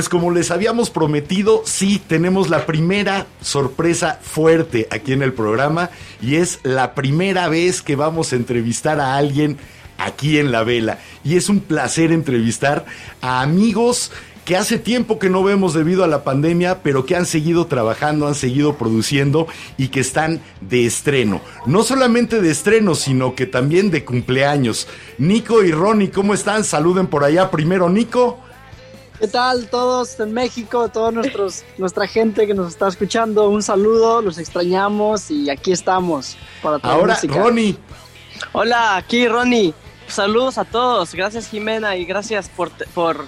Pues como les habíamos prometido, sí, tenemos la primera sorpresa fuerte aquí en el programa y es la primera vez que vamos a entrevistar a alguien aquí en La Vela. Y es un placer entrevistar a amigos que hace tiempo que no vemos debido a la pandemia, pero que han seguido trabajando, han seguido produciendo y que están de estreno. No solamente de estreno, sino que también de cumpleaños. Nico y Ronnie, ¿cómo están? Saluden por allá primero, Nico. ¿Qué tal todos en México, toda [laughs] nuestra gente que nos está escuchando? Un saludo, los extrañamos y aquí estamos para traer Ahora, música. Ronnie, Hola, aquí Ronnie. Saludos a todos. Gracias Jimena y gracias por, por,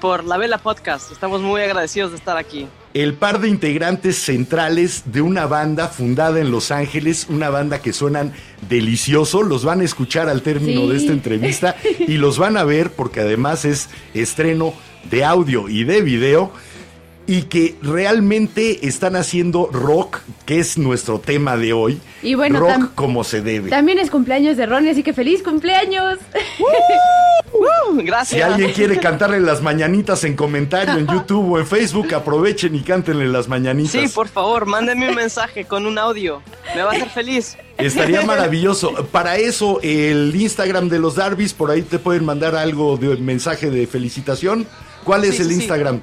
por la Vela Podcast. Estamos muy agradecidos de estar aquí. el par de integrantes centrales de una banda fundada en Los Ángeles, una banda que suenan delicioso, los van a escuchar al término Sí. de esta entrevista [laughs] y los van a ver porque además es estreno de audio y de video y que realmente están haciendo rock, que es nuestro tema de hoy, Y bueno, rock tam- como se debe. También es cumpleaños de Ronnie, así que feliz cumpleaños. Uh, [laughs] gracias. Si alguien quiere cantarle las mañanitas en comentario en YouTube o en Facebook, aprovechen y cántenle las mañanitas. Sí, por favor, mándenme un mensaje con un audio. Me va a hacer feliz. Estaría [laughs] maravilloso. Para eso, el Instagram de los Darbys, por ahí te pueden mandar algo de mensaje de felicitación. ¿Cuál es Sí, el sí, sí. Instagram?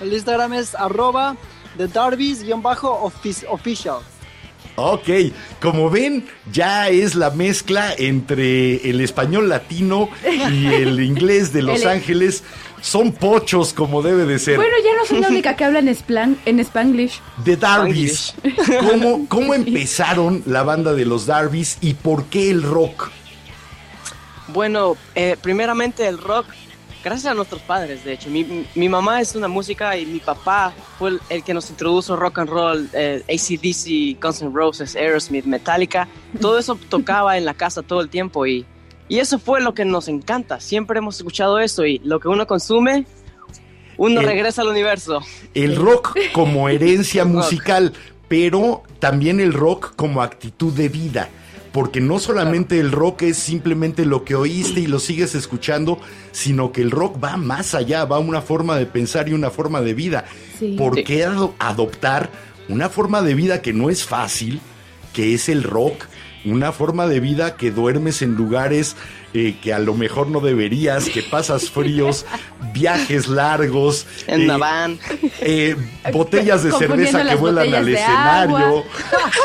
El Instagram es arroba de Darby's-official. Ok, como ven, ya es la mezcla entre el español latino y el [laughs] inglés de Los El- Ángeles. Son pochos como debe de ser. Bueno, ya no soy la única que habla en, splan- en Spanglish. The Darbys. ¿Cómo, ¿Cómo [laughs] empezaron la banda de los Darbys y por qué el rock? Bueno, eh, primeramente el rock, gracias a nuestros padres, de hecho. Mi, mi mamá es una música y mi papá fue el, el que nos introdujo rock and roll, eh, ACDC, Guns N' Roses, Aerosmith, Metallica. Todo eso [laughs] tocaba en la casa todo el tiempo y, y eso fue lo que nos encanta. Siempre hemos escuchado eso y lo que uno consume, uno El- regresa al universo. El rock como herencia [laughs] musical, pero también el rock como actitud de vida. Porque no solamente el rock es simplemente lo que oíste y lo sigues escuchando, sino que el rock va más allá, va a una forma de pensar y una forma de vida. Sí. ¿Por Sí. qué ado- adoptar una forma de vida que no es fácil, que es el rock? Una forma de vida que duermes en lugares eh, que a lo mejor no deberías, que pasas [laughs] fríos, viajes largos. En eh, una van. eh, botellas de cerveza que vuelan al escenario,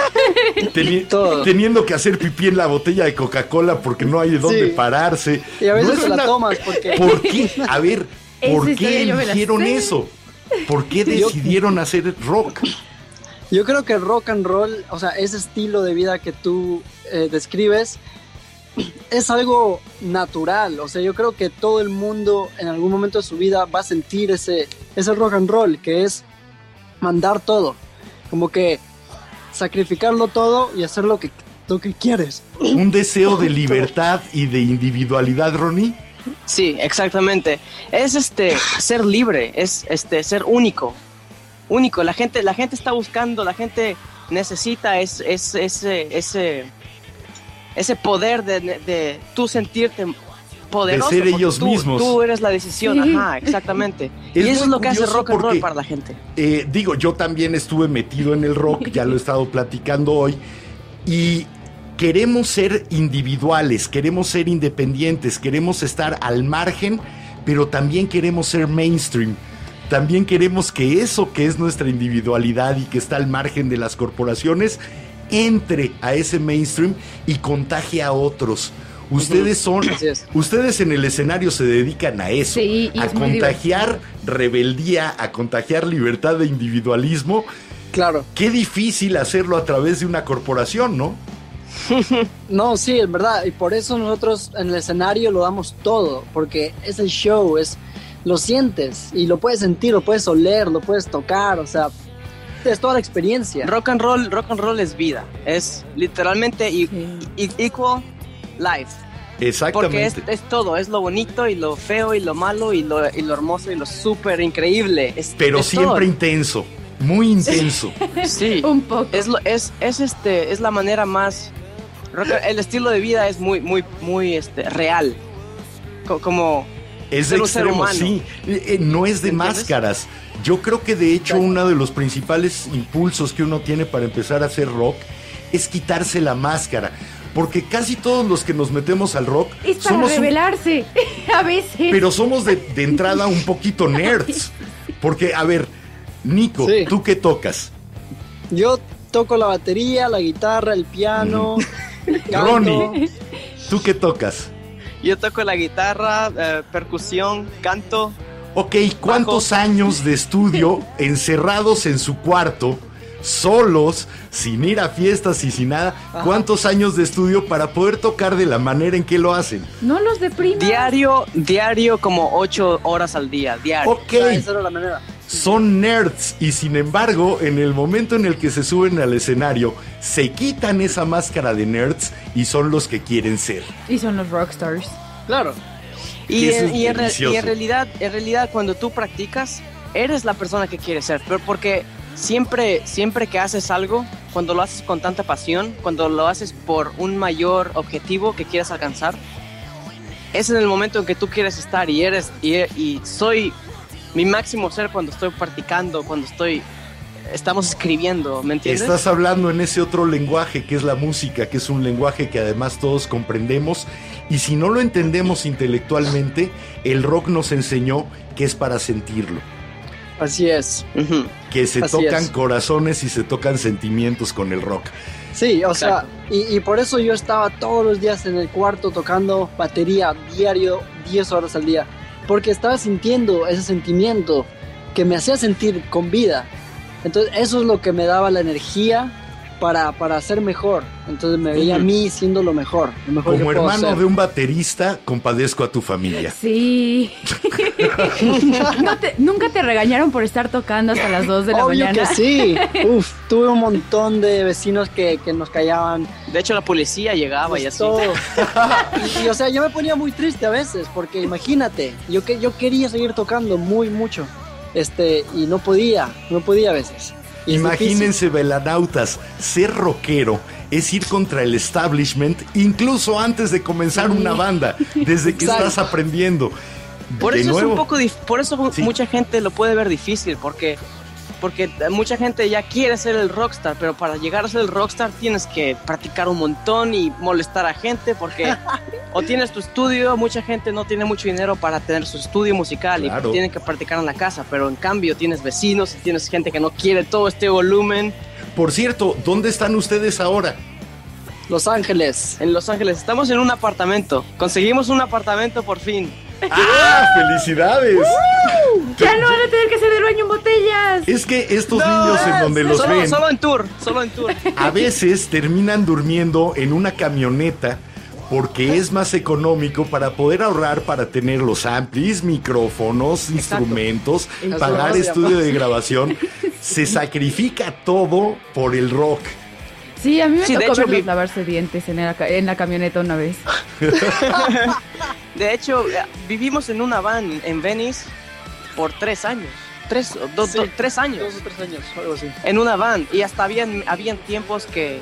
[laughs] Teni- Todo. teniendo que hacer pipí en la botella de Coca-Cola porque no hay de dónde Sí. pararse. Y a veces No es te la una- tomas porque... ¿Por qué? [laughs] A ver, ¿por qué sé. eso? ¿Por qué decidieron hacer rock? Yo creo que el rock and roll, o sea, ese estilo de vida que tú eh, describes, [clears throat] es algo natural. O sea, yo creo que todo el mundo en algún momento de su vida va a sentir ese, ese rock and roll, que es mandar todo. Como que sacrificarlo todo y hacer lo que, lo que quieres. [clears throat] Un deseo de libertad y de individualidad, Ronnie. Sí, exactamente. Es este ser libre, es este ser único. Único. La gente, la gente está buscando, la gente necesita es, es- ese, ese, ese poder de, de tú sentirte poderoso. ser porque ellos tú- mismos. Tú eres la decisión, Sí. ajá, exactamente. [laughs] Es y eso es lo que hace rock and roll para la gente. Eh, digo, yo también estuve metido en el rock, ya lo he estado platicando hoy, y queremos ser individuales, queremos ser independientes, queremos estar al margen, pero también queremos ser mainstream. También queremos que eso que es nuestra individualidad y que está al margen de las corporaciones entre a ese mainstream y contagie a otros. Ustedes son, ustedes en el escenario se dedican a eso, Sí, a es contagiar rebeldía, a contagiar libertad de individualismo. Claro. Qué difícil hacerlo a través de una corporación, ¿no? [laughs] No, sí, es verdad. Y por eso nosotros en el escenario lo damos todo. Porque es el show, es lo sientes y lo puedes sentir, lo puedes oler, lo puedes tocar. O sea, es toda la experiencia. Rock and roll, rock and roll es vida. Es literalmente Sí. y- equal life. Porque Exactamente. es, es todo, es lo bonito y lo feo y lo malo y lo, y lo hermoso y lo súper increíble. Es- Pero es siempre intenso, muy intenso. [laughs] Sí, [laughs] Un poco. es, lo, es, es, este, es la manera más... rock- El estilo de vida es muy, muy, muy este, real. Co- Como Es ser extremo, sí. Eh, eh, no es de máscaras. Yo creo que de hecho uno de los principales impulsos que uno tiene para empezar a hacer rock es quitarse la máscara. Porque casi todos los que nos metemos al rock Es para somos un- revelarse. [laughs] A veces. pero somos de, de entrada un poquito [laughs] nerds. Porque, a ver, Nico, Sí. ¿tú qué tocas? Yo toco la batería, la guitarra, el piano. Ronnie. ¿Tú qué tocas? Yo toco la guitarra, eh, percusión, canto. Ok, ¿cuántos años de estudio [laughs] encerrados en su cuarto, solos, sin ir a fiestas y sin nada? ¿Cuántos años de estudio para poder tocar de la manera en que lo hacen? No los deprimas. Diario, diario como ocho horas al día, diario. Ok, O sea, esa era la manera. Son nerds y sin embargo, en el momento en el que se suben al escenario, se quitan esa máscara de nerds y son los que quieren ser. Y son los rockstars. Claro. Y, en, es y en re- delicioso. y en realidad, en realidad cuando tú practicas, eres la persona que quieres ser, pero porque siempre, siempre que haces algo, cuando lo haces con tanta pasión, cuando lo haces por un mayor objetivo que quieres alcanzar, es en el momento en que tú quieres estar y eres y, y soy mi máximo ser cuando estoy practicando, cuando estoy estamos escribiendo, ¿me entiendes? Estás hablando en ese otro lenguaje que es la música, que es un lenguaje que además todos comprendemos y si no lo entendemos intelectualmente, el rock nos enseñó que es para sentirlo, Así es. Que se Así tocan es. corazones y se tocan sentimientos con el rock. Sí, o Exacto. sea, y, y por eso yo estaba todos los días en el cuarto tocando batería diario, 10 horas al día, porque estaba sintiendo ese sentimiento que me hacía sentir con vida. Entonces eso es lo que me daba la energía para, para ser mejor. Entonces me veía a mí siendo lo mejor. Lo mejor que Como puedo hermano ser. de un baterista, compadezco a tu familia. Sí. [laughs] No te- Nunca te regañaron por estar tocando hasta las 2 de la Obvio mañana. que sí. [laughs] Uf, tuve un montón de vecinos que, que nos callaban. De hecho la policía llegaba y Pues así. todo. y, y, o sea, yo me ponía muy triste a veces, porque imagínate, yo que yo quería seguir tocando muy mucho, este, y no podía, no podía a veces. Imagínense, velanautas, ser rockero es ir contra el establishment incluso antes de comenzar una banda, desde que estás aprendiendo. Por De eso es un poco por eso Sí. mucha gente lo puede ver difícil porque porque mucha gente ya quiere ser el rockstar, pero para llegar a ser el rockstar tienes que practicar un montón y molestar a gente porque [laughs] o tienes tu estudio, mucha gente no tiene mucho dinero para tener su estudio musical Claro. y tienen que practicar en la casa, pero en cambio tienes vecinos y tienes gente que no quiere todo este volumen. Por cierto, ¿dónde están ustedes ahora? Los Ángeles. En Los Ángeles estamos en un apartamento, conseguimos un apartamento por fin. ¡Ah! [laughs] ¡Felicidades! Ya no van a tener que hacer el baño en botellas. Es que estos niños en donde los solo, ven, solo en tour, solo en tour. [laughs] a veces terminan durmiendo en una camioneta porque es más económico para poder ahorrar para tener los amplis, micrófonos, instrumentos, Eso pagar estudio de grabación. Se sacrifica todo por el rock. Sí, a mí me Sí, de tocó hecho, verlos vi- lavarse dientes en la, ca- en la camioneta una vez. [laughs] De hecho, eh, vivimos en una van en Venice por tres años. Tres, Sí. tres años. Dos o tres años, algo así. En una van. Y hasta habían, habían tiempos que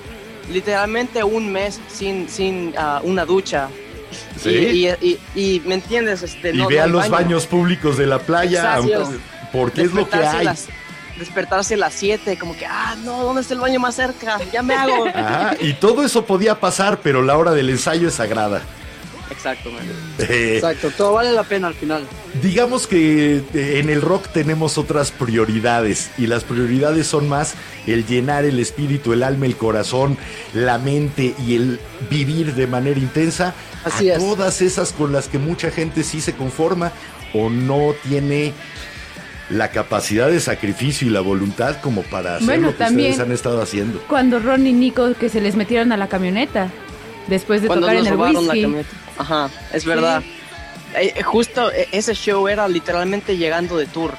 literalmente un mes sin, sin ah, una ducha. ¿Sí? Y, y- y- y, ¿me entiendes? Este, y no- vean los baño. baños públicos de la playa, porque es lo que hay. las- despertarse a las 7, como que, ah, no, ¿dónde está el baño más cerca? Ya me hago. [laughs] Y todo eso podía pasar, pero la hora del ensayo es sagrada. Exacto, man. Eh, Exacto, todo vale la pena al final. digamos que eh, en el rock tenemos otras prioridades y las prioridades son más el llenar el espíritu, el alma, el corazón, la mente y el vivir de manera intensa Así a es. todas esas con las que mucha gente sí se conforma o no tiene la capacidad de sacrificio y la voluntad como para hacer Bueno, lo que también- ustedes han estado haciendo. Cuando Ron y Nico que se les metieron a la camioneta. Después de Cuando tocar nos en el robaron la whisky. camioneta. Ajá, es verdad. Eh, eh, justo eh, ese show era literalmente llegando de tour.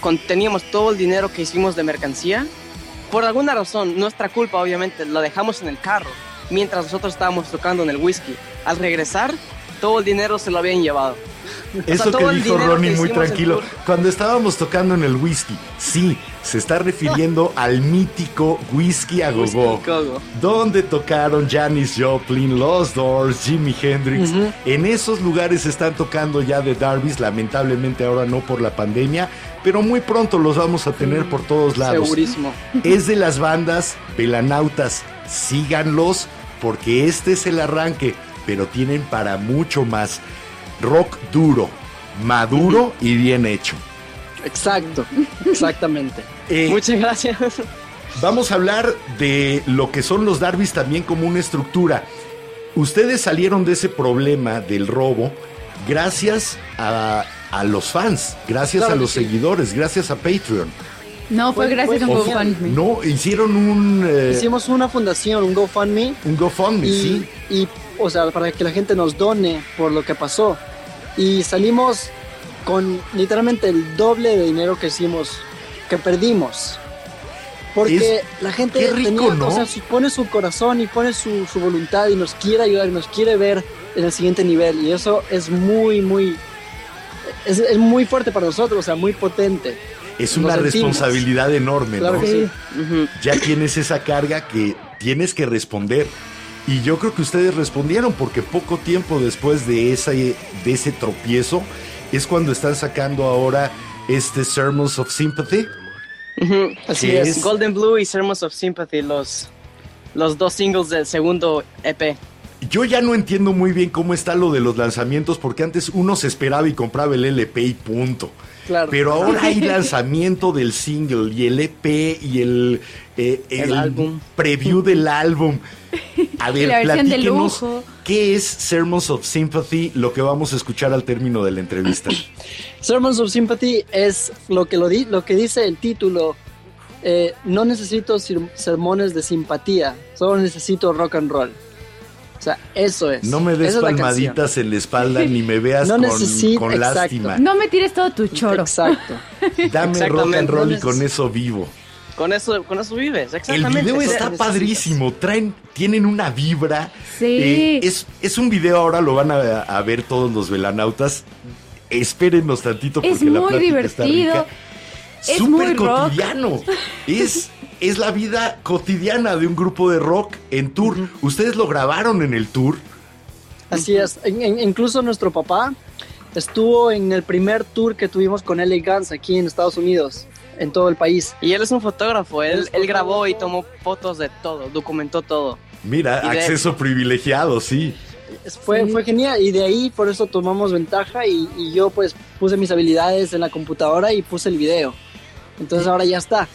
Con, teníamos todo el dinero que hicimos de mercancía. Por alguna razón, nuestra culpa obviamente, lo dejamos en el carro mientras nosotros estábamos tocando en el whisky. Al regresar, todo el dinero se lo habían llevado. Eso que dijo Ronnie que muy tranquilo. Cuando estábamos tocando en el whisky, sí, se está refiriendo [laughs] al mítico whisky a gogo, donde tocaron Janis Joplin, Los Doors, Jimi Hendrix. En esos lugares están tocando ya de Darby's, lamentablemente ahora no por la pandemia, pero muy pronto los vamos a tener por todos lados. Segurísimo. Es de las bandas Velanautas. Síganlos porque este es el arranque, pero tienen para mucho más. Rock duro, maduro y bien hecho. Exacto, [laughs] exactamente. Eh, Muchas gracias. Vamos a hablar de lo que son los Darbys también como una estructura. Ustedes salieron de ese problema del robo gracias a, a los fans, gracias Claro a los sí. seguidores, gracias a Patreon. No, fue gracias a un. GoFundMe. No, hicieron un, eh, Hicimos una fundación, un GoFundMe, un GoFundMe, y, sí. y, o sea, para que la gente nos done por lo que pasó. Y salimos con literalmente el doble de dinero que hicimos, que perdimos. Porque la gente qué rico, tenía- ¿no? o sea, su- pone su corazón y pone su, su voluntad y nos quiere ayudar y nos quiere ver en el siguiente nivel. Y eso es muy, muy, es, es muy fuerte para nosotros, o sea, muy potente. Es una sentimos. responsabilidad enorme, Claro ¿no? que sí. Ya tienes esa carga que tienes que responder. Y yo creo que ustedes respondieron porque poco tiempo después de, esa, de ese tropiezo es cuando están sacando ahora este Sermons of Sympathy. Así ¿Qué es. es? Golden Blue y Sermons of Sympathy, los, los dos singles del segundo EP. Yo ya no entiendo muy bien cómo está lo de los lanzamientos porque antes uno se esperaba y compraba el LP y punto. Claro. Pero ahora [laughs] hay lanzamiento del single y el EP y el, eh, El álbum. preview del álbum. A [laughs] ver, platíquenos qué es Sermons of Sympathy, lo que vamos a escuchar al término de la entrevista. [coughs] Sermons of Sympathy es lo que, lo, di- lo que dice el título. eh, no necesito sermones de simpatía, solo necesito rock and roll. O sea, eso es. No me des la palmaditas en la espalda ni me veas [laughs] No con, necesito- con exacto. lástima. No me tires todo tu choro. Exacto. [laughs] Dame rock and roll y con eso vivo. Con eso, con eso vives, El exactamente. video Eso está padrísimo, traen, tienen una vibra. Sí. Eh, es, es un video, ahora lo van a, a ver todos los velanautas. Espérennos tantito porque Es la muy plática está divertido. rica. Es Súper muy rock. cotidiano. [laughs] Es, es la vida cotidiana de un grupo de rock en tour. Ustedes lo grabaron en el tour. Así es. En- en- incluso nuestro papá estuvo en el primer tour que tuvimos con LA Guns aquí en Estados Unidos, en todo el país. Y él es un fotógrafo, Él él, es él grabó y tomó fotos de todo, documentó todo. Mira, Y de- acceso privilegiado, sí. Es- Fue, Sí. fue genial y de ahí por eso tomamos ventaja y, y yo pues puse mis habilidades en la computadora y puse el video. Entonces ahora ya está.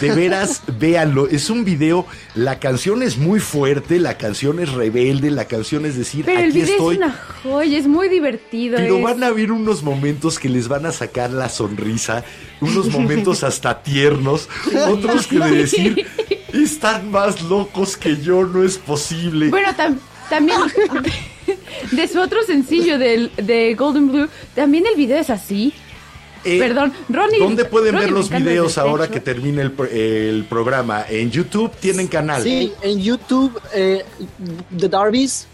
De veras, véanlo. Es un video. La canción es muy fuerte, la canción es rebelde, la canción es decir, Pero el aquí video estoy. es una joya, es muy divertido. Pero es- van a haber unos momentos que les van a sacar la sonrisa, unos momentos [laughs] hasta tiernos, otros que de decir, están más locos que yo, no es posible. Bueno, tam- también [laughs] de su otro sencillo del, de Golden Blue, también el video es así. Eh, Perdón, Ronnie. ¿Dónde pueden Ronnie ver los videos ahora que termine el, pro- el programa? En YouTube tienen canal. Sí, en YouTube, eh, The Darby's,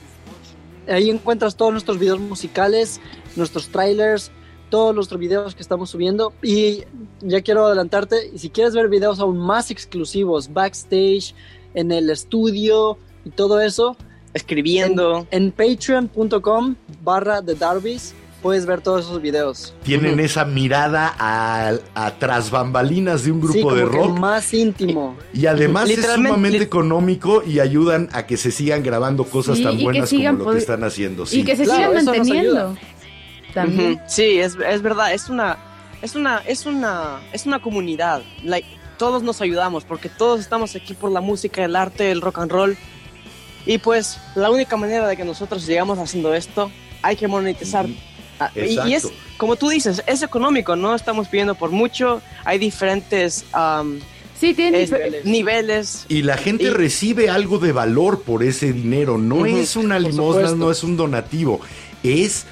ahí encuentras todos nuestros videos musicales, nuestros trailers, todos nuestros videos que estamos subiendo. Y ya quiero adelantarte, y si quieres ver videos aún más exclusivos, backstage, en el estudio y todo eso, Escribiendo. en patreon.com barra The Darby's puedes ver todos esos videos. Tienen esa mirada a, a tras bambalinas de un grupo sí, como de que rock. más íntimo. Y además es sumamente económico y ayudan a que se sigan grabando cosas Sí, tan y que buenas como lo que están haciendo. Sí. Y que se Claro, sigan manteniendo. También. Sí, es, es verdad, es una, es una, es una, es una comunidad. Like, todos nos ayudamos porque todos estamos aquí por la música, el arte, el rock and roll. Y pues la única manera de que nosotros llegamos haciendo esto, hay que monetizar. Y, y es, como tú dices, es económico, no estamos pidiendo por mucho. Hay diferentes um, Sí, tienen es- difer- niveles. Y la gente Y- recibe algo de valor por ese dinero. No Ujú, es una limosna, no es un donativo. Es.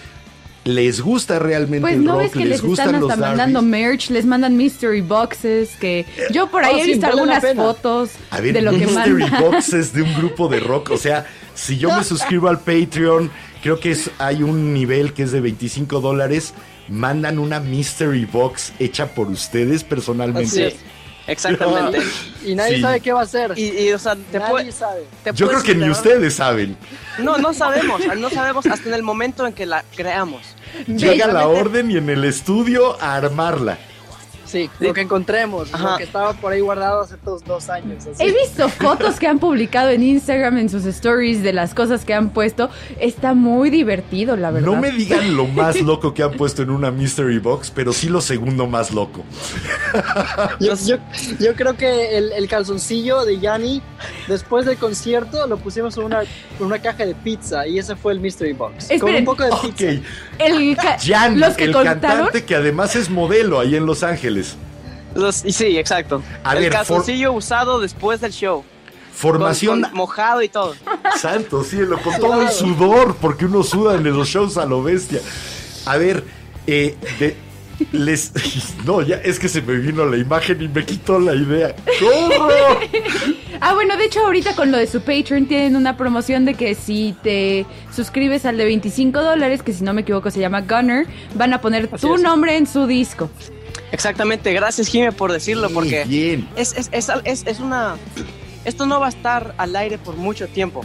Les gusta realmente Pues el no rock, ves que les les gustan están los hasta mandando Darby's. merch, les mandan mystery boxes, que yo por ahí Oh, he sí, visto vale la algunas fotos A ver, de lo que mystery mandan. boxes de un grupo de rock. O sea, si yo me [laughs] suscribo al Patreon creo que es, hay un nivel que es de 25 dólares. Mandan una mystery box hecha por ustedes personalmente. Así es. Exactamente. [laughs] Y nadie Sí. sabe qué va a hacer. y, y, o sea, te nadie sabe. te Yo creo que ni ustedes saben. No, no sabemos, no sabemos hasta en el momento en que la creamos. Llega la orden y en el estudio a armarla. Sí, lo que encontremos, Ajá. lo que estaba por ahí guardado hace todos dos años. así. He visto fotos que han publicado en Instagram en sus stories de las cosas que han puesto. Está muy divertido, la verdad. No me digan lo más loco que han puesto en una mystery box, pero sí lo segundo más loco. [laughs] Yo, yo, yo creo que el, el calzoncillo de Yanni, después del concierto, lo pusimos en una, en una caja de pizza y ese fue el Mystery Box. Con un poco de Ok, pizza. El los que el contaron. cantante que además es modelo ahí en Los Ángeles. Los- y sí, exacto. A el ver, calzoncillo usado después del show. Formación Con- con mojado y todo. Santo cielo, con todo el sudor, porque uno suda en los shows a lo bestia. A ver, eh, de- les. [laughs] No, ya es que se me vino la imagen y me quitó la idea. ¡Corro! [laughs] Ah, bueno, de hecho ahorita con lo de su Patreon tienen una promoción de que si te suscribes al de 25 dólares, que si no me equivoco se llama Gunner, van a poner Así tu es. nombre en su disco. Exactamente, gracias Jimmy por decirlo, Sí, porque Bien. es, es, es, es- una... Esto no va a estar al aire por mucho tiempo.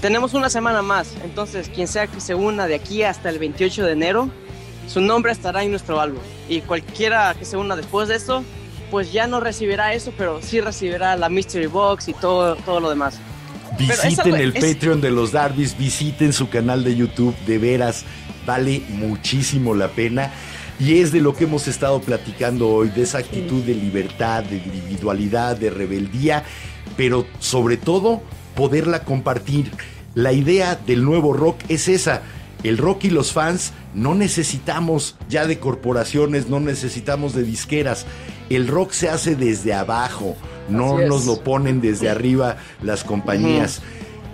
Tenemos una semana más, entonces quien sea que se una de aquí hasta el 28 de enero, su nombre estará en nuestro álbum. Y cualquiera que se una después de esto, pues ya no recibirá eso, pero sí recibirá la Mystery Box y todo, todo lo demás. Visiten el es- Patreon de los Darby's, visiten su canal de YouTube, de veras, vale muchísimo la pena. Y es de lo que hemos estado platicando hoy, de esa actitud de libertad, de individualidad, de rebeldía, pero sobre todo poderla compartir. La idea del nuevo rock es esa. El rock y los fans no necesitamos ya de corporaciones, no necesitamos de disqueras. El rock se hace desde abajo, no nos lo ponen desde arriba las compañías.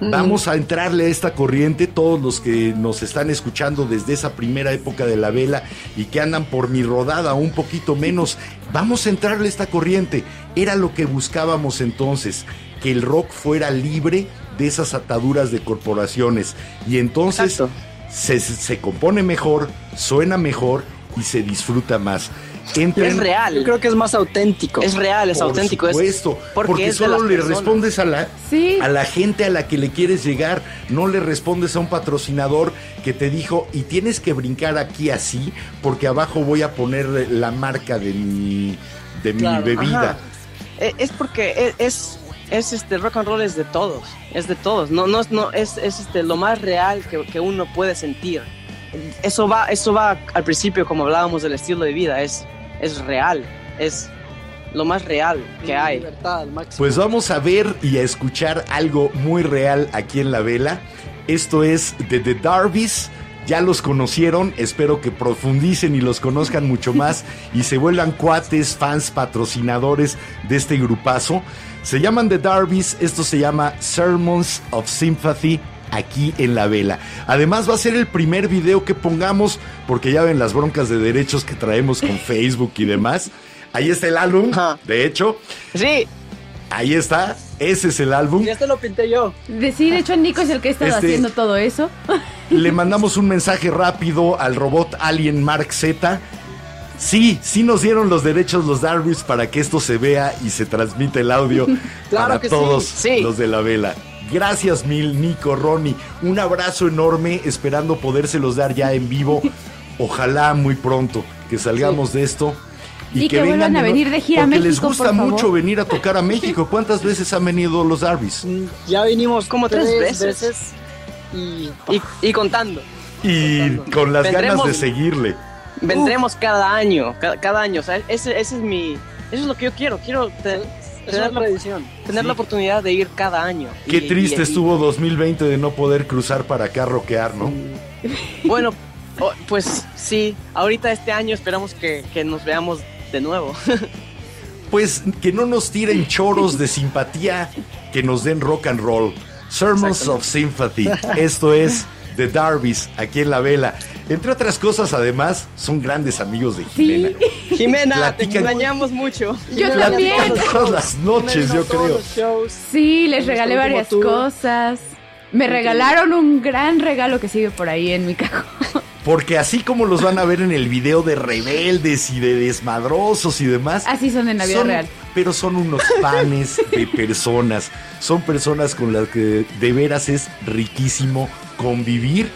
Vamos a entrarle a esta corriente, todos los que nos están escuchando desde esa primera época de la vela y que andan por mi rodada un poquito menos, vamos a entrarle a esta corriente. Era lo que buscábamos entonces, que el rock fuera libre de esas ataduras de corporaciones. Y entonces se, se compone mejor, suena mejor y se disfruta más. Es real. Yo creo que es más auténtico. Es real, es por auténtico. es- supuesto, porque porque, es de solo le personas. respondes a la, Sí. a la gente a la que le quieres llegar, no le respondes a un patrocinador que te dijo y tienes que brincar aquí así porque abajo voy a poner la marca de mi de mi bebida. Ajá. Eh, Es porque es, es, es, este rock and roll es de todos, es de todos. No, no, es- no es, es este lo más real que, que uno puede sentir. Eso va, eso va al principio como hablábamos del estilo de vida, es, es real, es lo más real que hay. Pues vamos a ver y a escuchar algo muy real aquí en la vela. Esto es de The Darbys. Ya los conocieron, espero que profundicen y los conozcan mucho [laughs] más y se vuelvan cuates, fans, patrocinadores de este grupazo. Se llaman The Darbys, esto se llama Sermons of Sympathy aquí en la vela. Además va a ser el primer video que pongamos porque ya ven las broncas de derechos que traemos con [laughs] Facebook y demás. Ahí está el álbum, Ajá. de hecho, Sí, Ahí está, ese es el álbum. Y este lo pinté yo. De, sí, de hecho Nico es el que ha estado Este- haciendo todo eso. [laughs] Le mandamos un mensaje rápido al robot Alien Mark Z. Sí, sí nos dieron los derechos los Darwis para que esto se vea y se transmita el audio [laughs] Claro para que sí. todos Sí. los de la vela. Gracias mil, Nico, Ronnie. Un abrazo enorme, esperando podérselos dar ya en vivo. [laughs] Ojalá muy pronto que salgamos de esto. Y que vuelvan a venir de gira a porque les México, gusta por favor. mucho venir a tocar a México. [laughs] ¿Cuántas veces han venido los Darwis? Mm, Ya vinimos Como tres veces. y y, y contando. Y con las ganas Vendremos- de seguirle. Vendremos cada año, cada, cada año. O sea, ese, ese es mi. Eso es lo que yo quiero. Quiero te- tener, la, tradición. tener la oportunidad de ir cada año. Qué Y- triste y- y- estuvo 2020 de no poder cruzar para acá a rockear, ¿no? Bueno, oh, pues sí. Ahorita este año esperamos que, que nos veamos de nuevo. [laughs] Pues que no nos tiren choros de simpatía, que nos den rock and roll. Sermons of Sympathy. Esto es The Darby's, aquí en la vela. Entre otras cosas, además, son grandes amigos de Jimena. Jimena, te Platican- extrañamos mucho. Yo también. Todas las noches, yo creo. Sí, les regalé varias cosas. Me regalaron un gran regalo que sigue por ahí en mi cajón. [laughs] Porque así como los van a ver en el video de rebeldes y de desmadrosos y demás. Así son en la vida son- real. Pero son unos [laughs] panes de personas. Son personas con las que de veras es riquísimo convivir,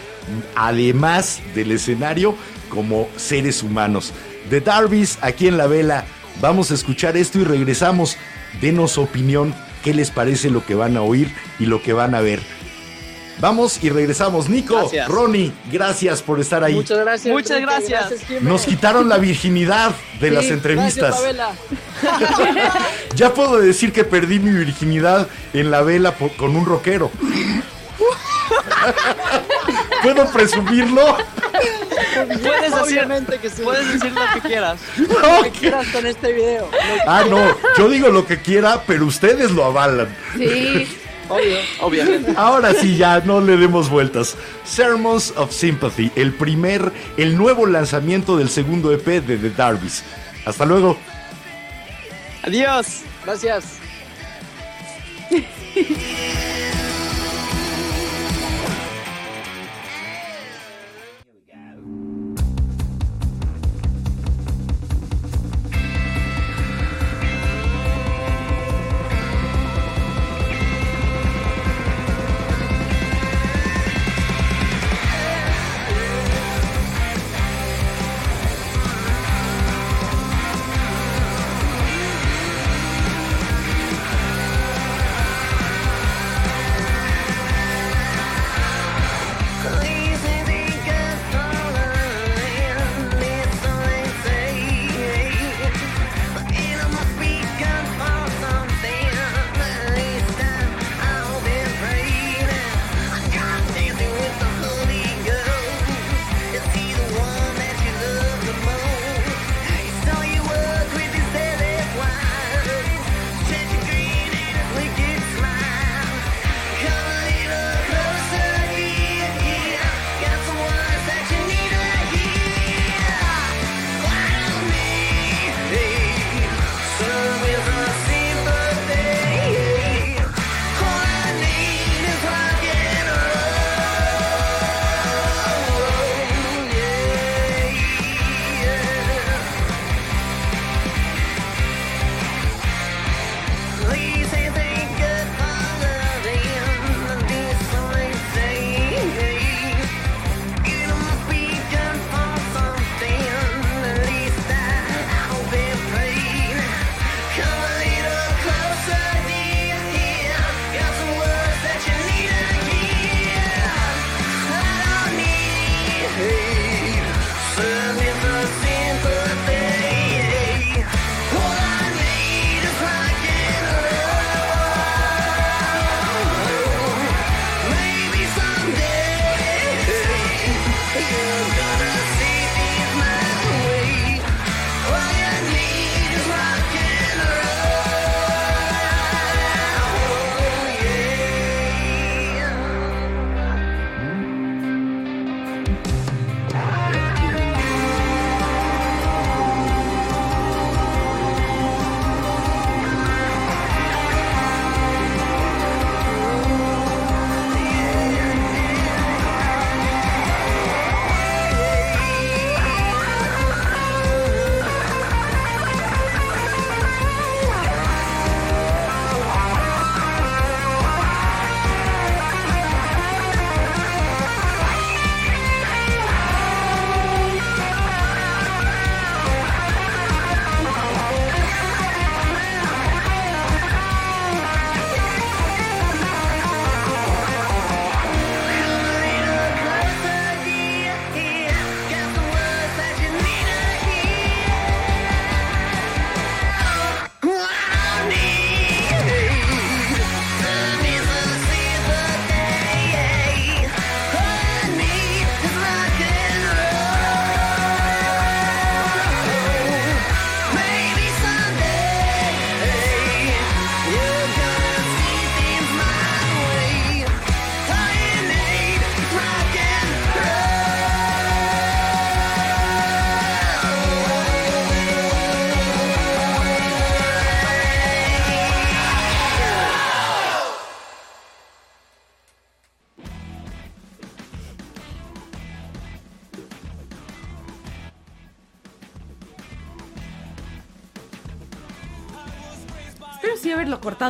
además del escenario, como seres humanos. De Darvis, aquí en la vela, vamos a escuchar esto y regresamos. Denos opinión, qué les parece lo que van a oír y lo que van a ver. Vamos y regresamos. Nico, Gracias. Ronnie, gracias por estar ahí. Muchas gracias. Muchas gracias. Nos quitaron la virginidad de las entrevistas. Gracias. [laughs] Ya puedo decir que perdí mi virginidad en la vela con un rockero. [laughs] ¿Puedo presumirlo? Puedes decir, Obviamente que sí. puedes decir lo que quieras. [laughs] Lo que quieras con este video. Ah, no, yo digo lo que quiera, pero ustedes lo avalan. Sí. Obvio. Obviamente. Ahora sí, ya no le demos vueltas. Sermons of Sympathy, el primer, el nuevo lanzamiento del segundo EP de The Darbies. Hasta luego. Adiós. Gracias. [laughs]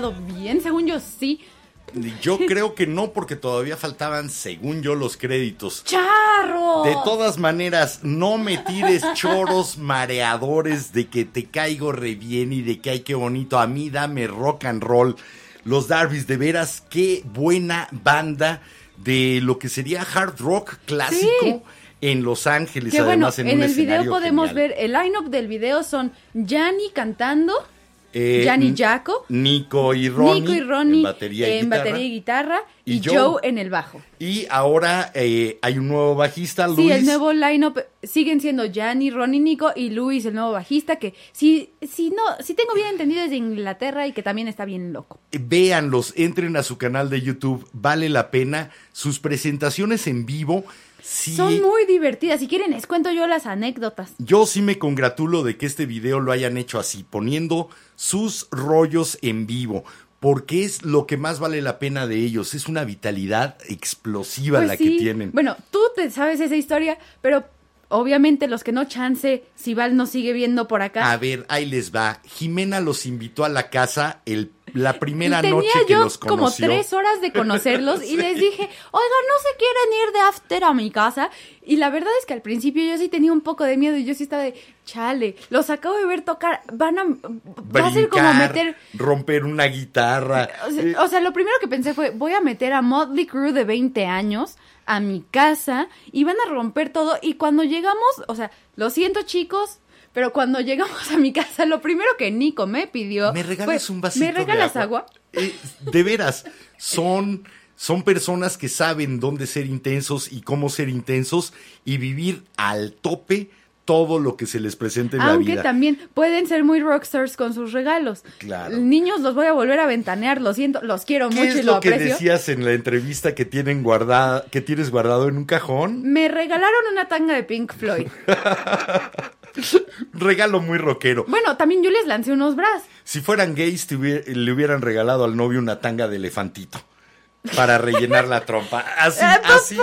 cortado bien, según yo sí. Yo [laughs] creo que no, porque todavía faltaban, según yo, los créditos. ¡Charro! De todas maneras, no me tires choros mareadores de que te caigo re bien y de que ay qué bonito. A mí dame rock and roll. Los Darby's, de veras, qué buena banda de lo que sería hard rock clásico Sí. en Los Ángeles. Que bueno, además, en, en, un el video podemos genial. ver, el line-up del video son Yanni cantando, Eh, Yanni N- Jaco, Nico y Ronnie. Nico y Ronnie en batería y en guitarra. batería y guitarra Y y, Joe. Joe. en el bajo. Y ahora eh, hay un nuevo bajista, Luis. Sí, el nuevo line-up siguen siendo Yanni, Ronnie, Nico y Luis, el nuevo bajista, que si, si no, si tengo bien entendido es de Inglaterra y que también está bien loco. Véanlos, entren a su canal de YouTube, vale la pena. Sus presentaciones en vivo, sí. Son muy divertidas. Si quieren, les cuento yo las anécdotas. Yo sí me congratulo de que este video lo hayan hecho así, poniendo sus rollos en vivo, porque es lo que más vale la pena de ellos. Es una vitalidad explosiva Pues la sí. que tienen. Bueno, tú te sabes esa historia, pero obviamente los que no chance, si Val nos sigue viendo por acá. A ver, ahí les va. Jimena los invitó a la casa el, la primera Tenía noche que los como conoció. tres horas de conocerlos y [laughs] les dije, oiga, ¿no se quieren ir de after a mi casa? Y la verdad es que al principio yo sí tenía un poco de miedo y yo sí estaba de, chale, los acabo de ver tocar, van a... Va a ser como Brincar, meter... romper una guitarra. O sea, o sea, lo primero que pensé fue, voy a meter a Motley Crue de 20 años a mi casa y van a romper todo. Y cuando llegamos, o sea, lo siento chicos, pero cuando llegamos a mi casa, lo primero que Nico me pidió... ¿Me regalas fue, un vasito ¿Me regalas de agua? agua? Eh, de veras, son, son personas que saben dónde ser intensos y cómo ser intensos y vivir al tope todo lo que se les presente en la Aunque vida. también pueden ser muy rockstars con sus regalos. Claro. Niños, los voy a volver a ventanear, lo siento, los quiero ¿Qué mucho es y lo lo que aprecio. decías en la entrevista que tienen guardada, que tienes guardado en un cajón? Me regalaron una tanga de Pink Floyd. [laughs] [laughs] Regalo muy rockero. Bueno, también yo les lancé unos bras. Si fueran gays, le hubieran regalado al novio una tanga de elefantito para rellenar la trompa. Así, por así.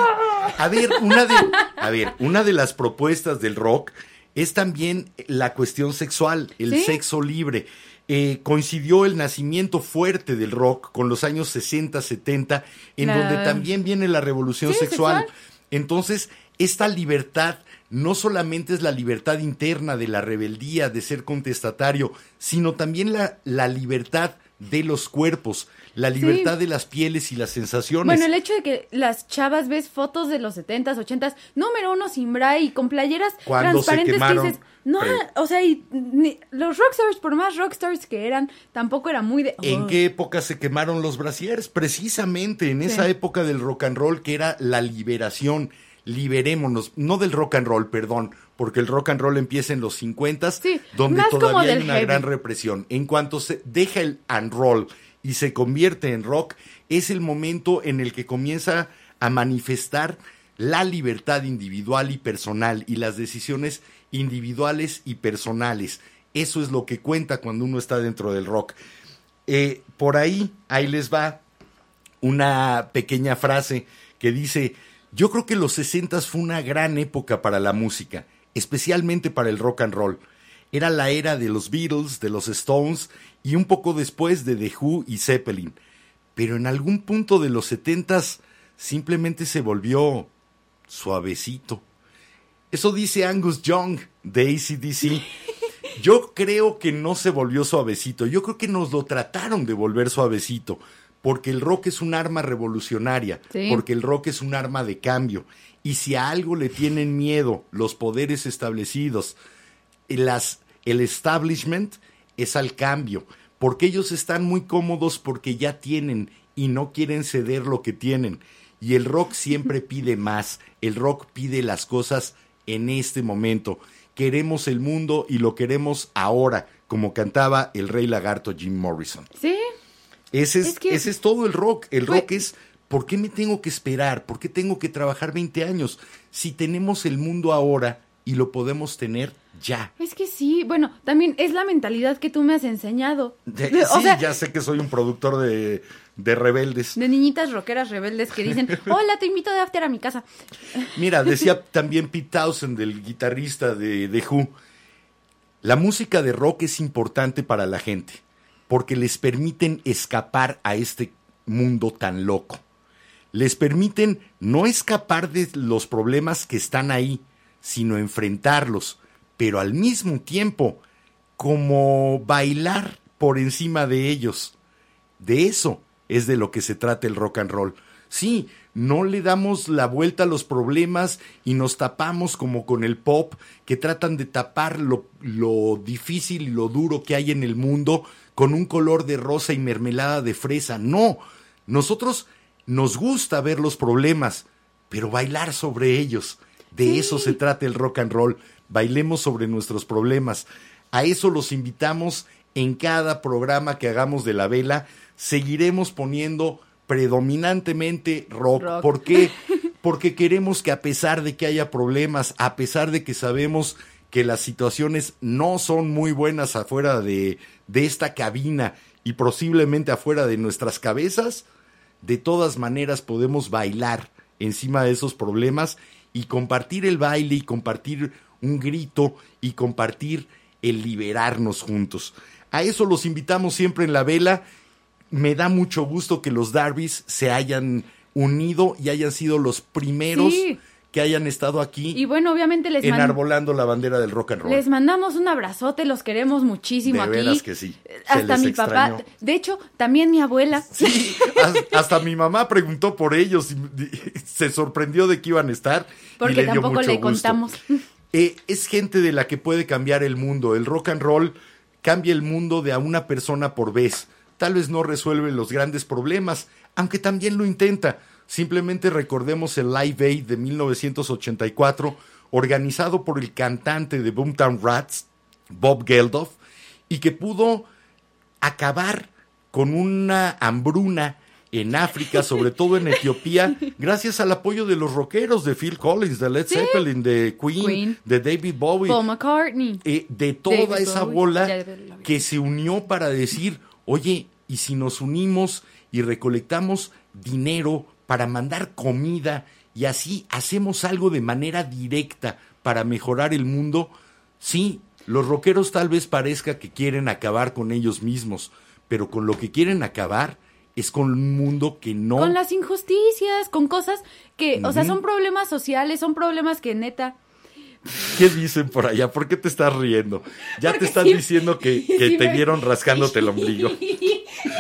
A ver, una de, a ver, una de las propuestas del rock es también la cuestión sexual, el ¿Sí? sexo libre. Eh, coincidió el nacimiento fuerte del rock con los años 60, 70, en La- donde también viene la revolución Sí, sexual. sexual. Entonces, esta libertad no solamente es la libertad interna de la rebeldía, de ser contestatario, sino también la, la libertad de los cuerpos, la libertad de las pieles y las sensaciones. Bueno, el hecho de que las chavas ves fotos de los 70s, 80s, número uno sin bra y con playeras Cuando se transparentes quemaron, que dices, no, pre- o sea, y ni- los rockstars, por más rockstars que eran, tampoco era muy de... ¿En qué época se quemaron los brasieres? Precisamente en esa época del rock and roll que era la liberación. Liberémonos, no del rock and roll, perdón, porque el rock and roll empieza en los 50 Sí, donde todavía hay una heavy. gran represión. En cuanto se deja el and roll y se convierte en rock, es el momento en el que comienza a manifestar la libertad individual y personal y las decisiones individuales y personales. Eso es lo que cuenta cuando uno está dentro del rock. Eh, por ahí, ahí les va una pequeña frase que dice, yo creo que los 60 fue una gran época para la música, especialmente para el rock and roll. Era la era de los Beatles, de los Stones y un poco después de The Who y Zeppelin. Pero en algún punto de los 70 simplemente se volvió suavecito. Eso dice Angus Young de ACDC. [laughs] Yo creo que no se volvió suavecito. Yo creo que nos lo trataron de volver suavecito. Porque el rock es un arma revolucionaria. Sí. Porque el rock es un arma de cambio. Y si a algo le tienen miedo los poderes establecidos, las, el establishment es al cambio. Porque ellos están muy cómodos porque ya tienen y no quieren ceder lo que tienen. Y el rock siempre [laughs] pide más. El rock pide las cosas en este momento. Queremos el mundo y lo queremos ahora, como cantaba el rey lagarto Jim Morrison. Sí, Ese es, Es que- ese es todo el rock. El rock es, ¿por qué me tengo que esperar? ¿Por qué tengo que trabajar 20 años? Si tenemos el mundo ahora y lo podemos tener ya. es que sí, bueno, también es la mentalidad que tú me has enseñado. De- De- [laughs] o sí, sea, ya sé que soy un productor de, de rebeldes. de niñitas rockeras rebeldes que dicen, [laughs] hola, te invito de after a mi casa. Mira, [laughs] decía también Pete Townsend, el guitarrista de The Who, la música de rock es importante para la gente, porque les permiten escapar a este mundo tan loco. Les permiten no escapar de los problemas que están ahí, sino enfrentarlos, pero al mismo tiempo como bailar por encima de ellos. De eso es de lo que se trata el rock and roll. Sí, no le damos la vuelta a los problemas y nos tapamos como con el pop, que tratan de tapar lo, lo difícil y lo duro que hay en el mundo con un color de rosa y mermelada de fresa. No, nosotros nos gusta ver los problemas, pero bailar sobre ellos. De eso se trata el rock and roll. Bailemos sobre nuestros problemas. A eso los invitamos en cada programa que hagamos de la vela. Seguiremos poniendo predominantemente rock. Rock. ¿Por qué? [laughs] Porque queremos que a pesar de que haya problemas, a pesar de que sabemos que las situaciones no son muy buenas afuera de, de esta cabina y posiblemente afuera de nuestras cabezas, de todas maneras podemos bailar encima de esos problemas y compartir el baile y compartir un grito y compartir el liberarnos juntos. A eso los invitamos siempre en la vela. Me da mucho gusto que los Darbys se hayan unido y hayan sido los primeros Sí. Que hayan estado aquí Y bueno, obviamente les, enarbolando la bandera del rock and roll. les mandamos un abrazote, los queremos muchísimo de aquí. veras que sí. Hasta mi extrañó. papá, de hecho, también mi abuela. Sí, hasta mi mamá preguntó por ellos y y [laughs] se sorprendió de que iban a estar. y Porque dio tampoco mucho le gusto. contamos. [laughs] Eh, es gente de la que puede cambiar el mundo. El rock and roll cambia el mundo de a una persona por vez. Tal vez no resuelve los grandes problemas, aunque también lo intenta. Simplemente recordemos el Live Aid de 1984, organizado por el cantante de Boomtown Rats, Bob Geldof, y que pudo acabar con una hambruna en África, sobre todo en Etiopía, [laughs] gracias al apoyo de los rockeros de Phil Collins, de Led Zeppelin, de Queen, Queen. de David Bowie, Paul McCartney. eh, de toda David esa Bowie, bola que se unió para decir, oye, ¿y si nos unimos y recolectamos dinero para mandar comida y así hacemos algo de manera directa para mejorar el mundo? Sí, los rockeros tal vez parezca que quieren acabar con ellos mismos, pero con lo que quieren acabar es con un mundo que no... Con las injusticias, con cosas que, o sea, son problemas sociales, son problemas que neta. ¿Qué dicen por allá? ¿Por qué te estás riendo? Ya Porque te están sí- diciendo que, que sí te me- vieron rascándote el ombligo.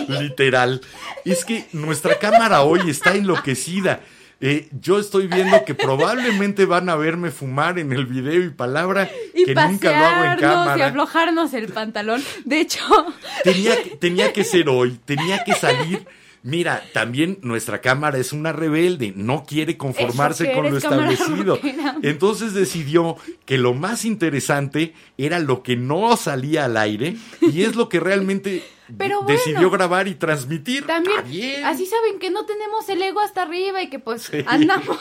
Literal. Es que nuestra cámara hoy está enloquecida. Eh, yo estoy viendo que probablemente van a verme fumar en el video y palabra Y que nunca lo hago en pasearnos y cámara. aflojarnos el pantalón. De hecho, tenía [laughs] que ser hoy, tenía que salir. Mira, también nuestra cámara es una rebelde, no quiere conformarse con lo establecido. Entonces decidió que lo más interesante era lo que no salía al aire y es lo que realmente [laughs] Pero decidió grabar y transmitir. también, bien. así saben que no tenemos el ego hasta arriba y que pues Sí. andamos.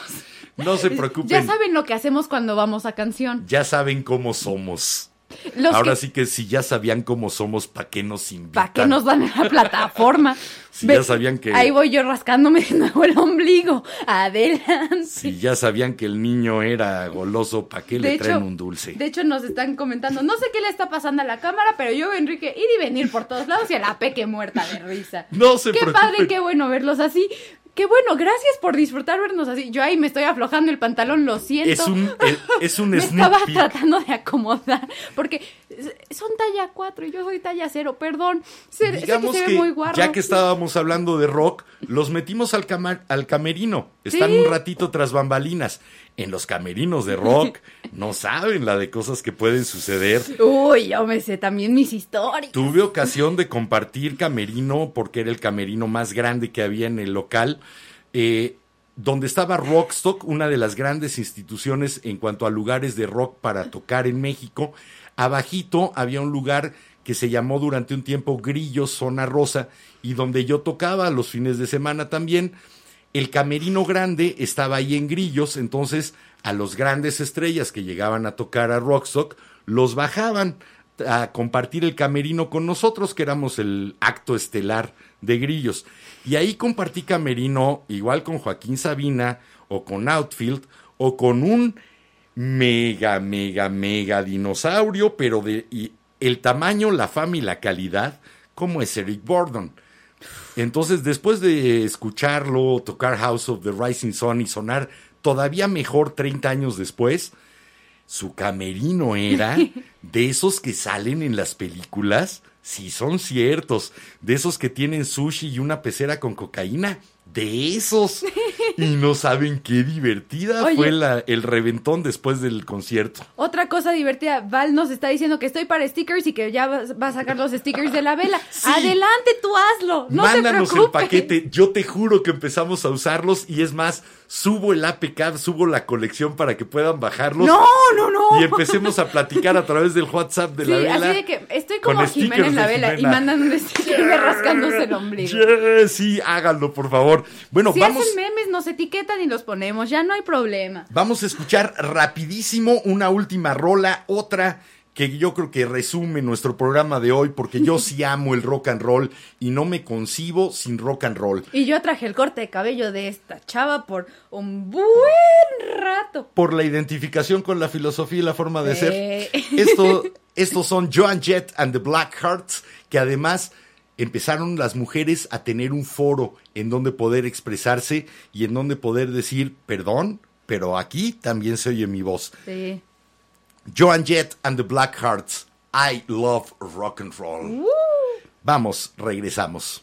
No se [laughs] preocupen, Ya saben lo que hacemos cuando vamos a canción. ya saben cómo somos. Los Ahora que- sí que si ya sabían cómo somos, ¿para qué nos invitan? ¿Para qué nos dan la plataforma? [laughs] Si ya sabían que- Ahí voy yo rascándome de nuevo el ombligo. Adelante. Si ya sabían que el niño era goloso, ¿para qué le traen hecho- un dulce? De hecho, nos están comentando, no sé qué le está pasando a la cámara, pero yo a Enrique ir y venir por todos lados y a la peque muerta de risa. No se Qué preocupen. padre, qué bueno verlos así. Qué bueno, gracias por disfrutar vernos así. Yo ahí me estoy aflojando el pantalón, lo siento. Es un, eh, [laughs] es un me estaba tratando de acomodar, porque son talla 4 y yo soy talla 0, perdón. Sé, sé Digamos que se que, ve muy guarro. ya que estábamos hablando de rock, los metimos al, cama- al camerino. Están Sí. un ratito tras bambalinas. En los camerinos de rock [laughs] no saben la de cosas que pueden suceder. Uy, yo me sé también mis historias. Tuve ocasión de compartir camerino porque era el camerino más grande que había en el local, eh, donde estaba Rockstock, una de las grandes instituciones en cuanto a lugares de rock para tocar en México. Abajito había un lugar que se llamó durante un tiempo Grillos Zona Rosa y donde yo tocaba los fines de semana también. El camerino grande estaba ahí en grillos, entonces a los grandes estrellas que llegaban a tocar a Rockstock los bajaban a compartir el camerino con nosotros, que éramos el acto estelar de grillos. Y ahí compartí camerino igual con Joaquín Sabina o con Outfield o con un mega, mega, mega dinosaurio, pero de el tamaño, la fama y la calidad, como es Eric Borden entonces, después de escucharlo, tocar House of the Rising Sun y sonar todavía mejor 30 años después, su camerino era [laughs] de esos que salen en las películas, si son ciertos, de esos que tienen sushi y una pecera con cocaína de esos. Y no saben qué divertida fue la, el reventón después del concierto. Otra cosa divertida, Val nos está diciendo que estoy para stickers y que ya va a sacar los stickers de la vela. [laughs] Adelante, tú hazlo. No Mándanos el paquete. Yo te juro que empezamos a usarlos y es más, subo el APK, subo la colección para que puedan bajarlos. No, no, no. Y empecemos a platicar a través del WhatsApp de sí, la vela. Así de que estoy como Jiménez la vela Jimena. y mandan un sticker rascándose el ombligo. Yeah, sí, háganlo, por favor. Bueno, si vamos. Hacen memes, nos etiquetan y los ponemos, ya no hay problema. Vamos a escuchar rapidísimo una última rola, otra que yo creo que resume nuestro programa de hoy, porque yo [laughs] sí amo el rock and roll y no me concibo sin rock and roll. Y yo traje el corte de cabello de esta chava por un buen rato. Por la identificación con la filosofía y la forma de ser. [laughs] Esto, estos son Joan Jett and the Black Hearts, que además empezaron las mujeres a tener un foro en donde poder expresarse y en donde poder decir, perdón, pero aquí también se oye mi voz. Sí. Joan Jett and the Blackhearts. I love rock and roll. Vamos, regresamos.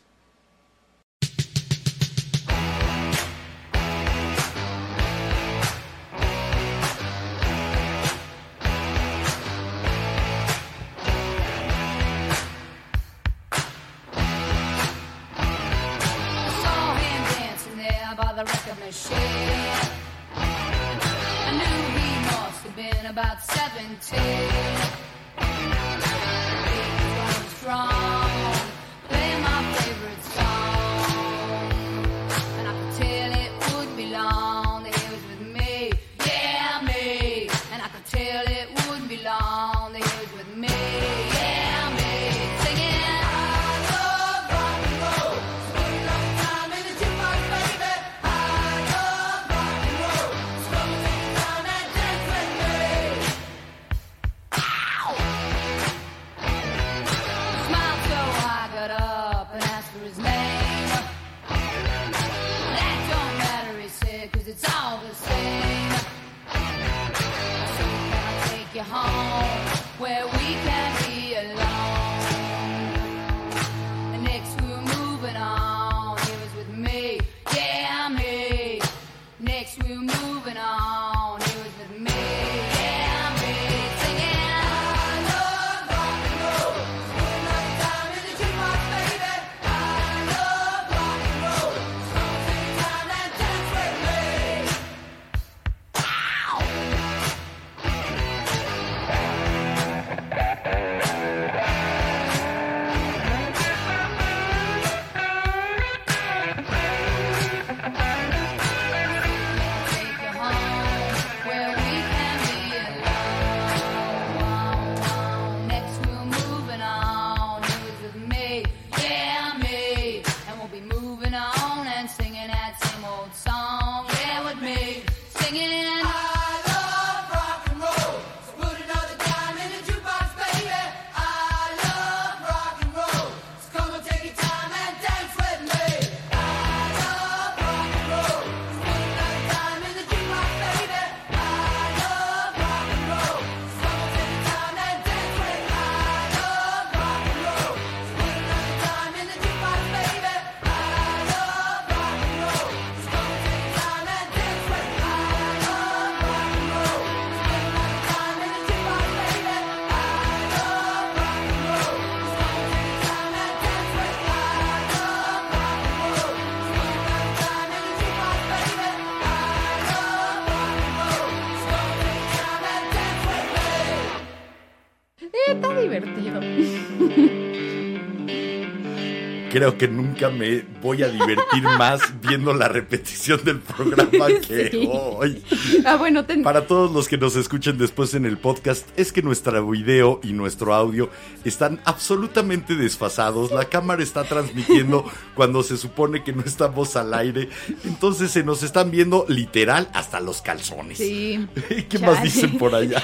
Creo que nunca me voy a divertir más viendo la repetición del programa [laughs] que Sí. hoy. Ah, bueno, ten- Para todos los que nos escuchen después en el podcast, es que nuestro video y nuestro audio están absolutamente desfasados. La cámara está transmitiendo [laughs] cuando se supone que no estamos al aire. Entonces se nos están viendo literal hasta los calzones. Sí. [laughs] ¿Qué más dicen por allá?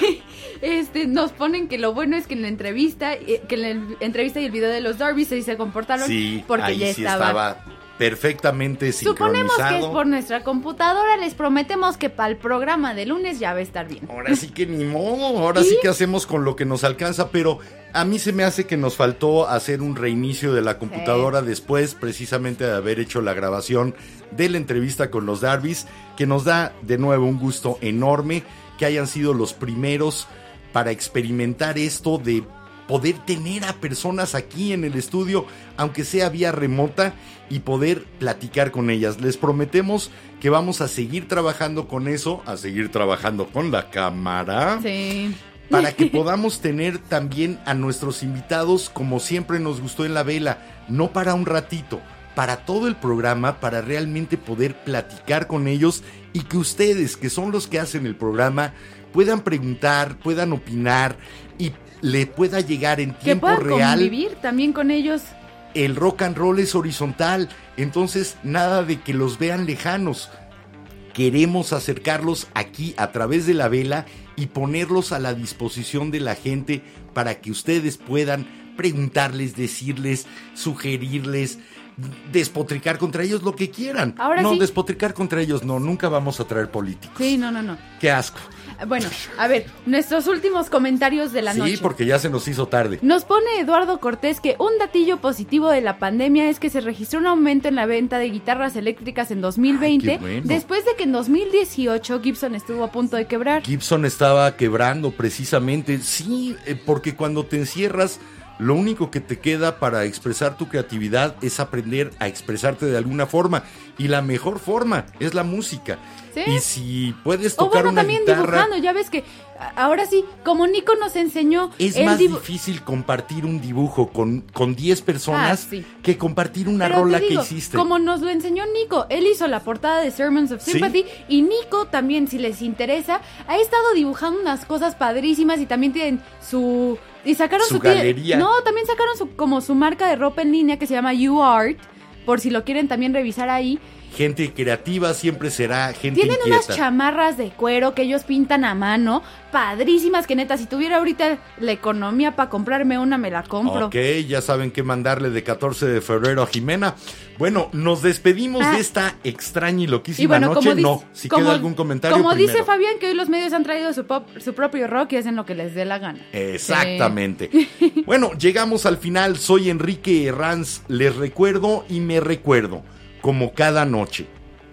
Este, nos ponen que lo bueno es que en la entrevista, eh, que en la entrevista y el video de los Darby se, se comportaron Sí, porque ahí ya sí estaba. Perfectamente Suponemos que es sincronizado. por nuestra computadora, les prometemos que para el programa de lunes ya va a estar bien. Ahora sí que ni modo, ahora sí que hacemos con lo que nos alcanza, pero a mí se me hace que nos faltó hacer un reinicio de la computadora después precisamente de haber hecho la grabación de la entrevista con los Darbys, que nos da de nuevo un gusto enorme que hayan sido los primeros para experimentar esto de poder tener a personas aquí en el estudio, aunque sea vía remota, y poder platicar con ellas. Les prometemos que vamos a seguir trabajando con eso, a seguir trabajando con la cámara, Sí. para que [laughs] podamos tener también a nuestros invitados como siempre nos gustó en la vela, no para un ratito, para todo el programa, para realmente poder platicar con ellos y que ustedes, que son los que hacen el programa, puedan preguntar, puedan opinar y le pueda llegar en Que tiempo puedan real convivir también con ellos. el rock and roll es horizontal, entonces nada de que los vean lejanos. Queremos acercarlos aquí a través de la vela y ponerlos a la disposición de la gente para que ustedes puedan preguntarles, decirles, sugerirles, despotricar contra ellos lo que quieran. Ahora no, sí. despotricar contra ellos no, nunca vamos a traer políticos. Sí, no, no, no. Qué asco. Bueno, a ver, nuestros últimos comentarios de la sí, noche. porque ya se nos hizo tarde. Nos pone Eduardo Cortés que un datillo positivo de la pandemia es que se registró un aumento en la venta de guitarras eléctricas en 2020, Ay, qué bueno. después de que en 2018 Gibson estuvo a punto de quebrar. Gibson estaba quebrando precisamente. Sí, eh, porque cuando te encierras, lo único que te queda para expresar tu creatividad es aprender a expresarte de alguna forma. Y la mejor forma es la música. Sí. Y si puedes O tocar bueno, una también guitarra, dibujando, ya ves que ahora sí, como Nico nos enseñó, es más difícil compartir un dibujo con, con 10 personas Ah, sí. que compartir una Pero rola digo, que hiciste. Como nos lo enseñó Nico, él hizo la portada de Sermons of Sí. Sympathy y Nico también, si les interesa, ha estado dibujando unas cosas padrísimas y también tienen su y sacaron Su galería. No, también sacaron su como su marca de ropa en línea que se llama You Art, por si lo quieren también revisar ahí. Gente creativa siempre será gente Tienen inquieta. unas chamarras de cuero que ellos pintan a mano, padrísimas que neta, si tuviera ahorita la economía para comprarme una me la compro. Ok, ya saben qué mandarle de 14 de febrero a Jimena. Bueno, nos despedimos Ah. de esta extraña y Y loquísima bueno, noche. como no, si como- queda algún comentario. Como dice. Fabián, que hoy los medios han traído su, pop- su propio rock y hacen lo que les dé la gana. Exactamente. Bueno, llegamos al final. Soy Enrique Herranz. Les recuerdo y me recuerdo, como cada noche,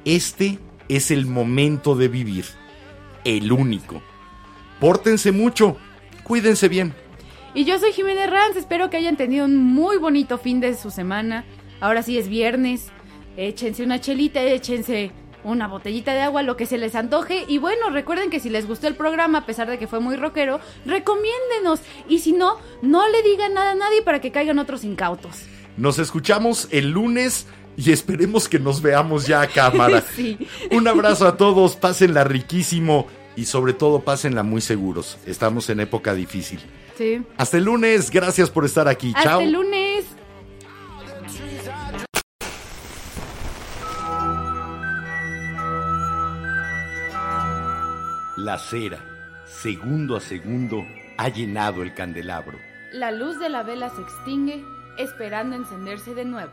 este es el momento de vivir. El único. Pórtense mucho. Cuídense bien. Y yo soy Jiménez Ranz, espero que hayan tenido un muy bonito fin de su semana. Ahora sí es viernes. Échense una chelita, échense una botellita de agua, lo que se les antoje. Y bueno, recuerden que si les gustó el programa, a pesar de que fue muy rockero, recomiéndenos. Y si no, no le digan nada a nadie para que caigan otros incautos. Nos escuchamos el lunes y esperemos que nos veamos ya a cámara. [laughs] Sí. Un abrazo a todos, pásenla riquísimo y sobre todo pásenla muy seguros. Estamos en época difícil. Sí. Hasta el lunes, gracias por estar aquí. Hasta Chao. el lunes. La cera, segundo a segundo, ha llenado el candelabro. La luz de la vela se extingue, esperando encenderse de nuevo.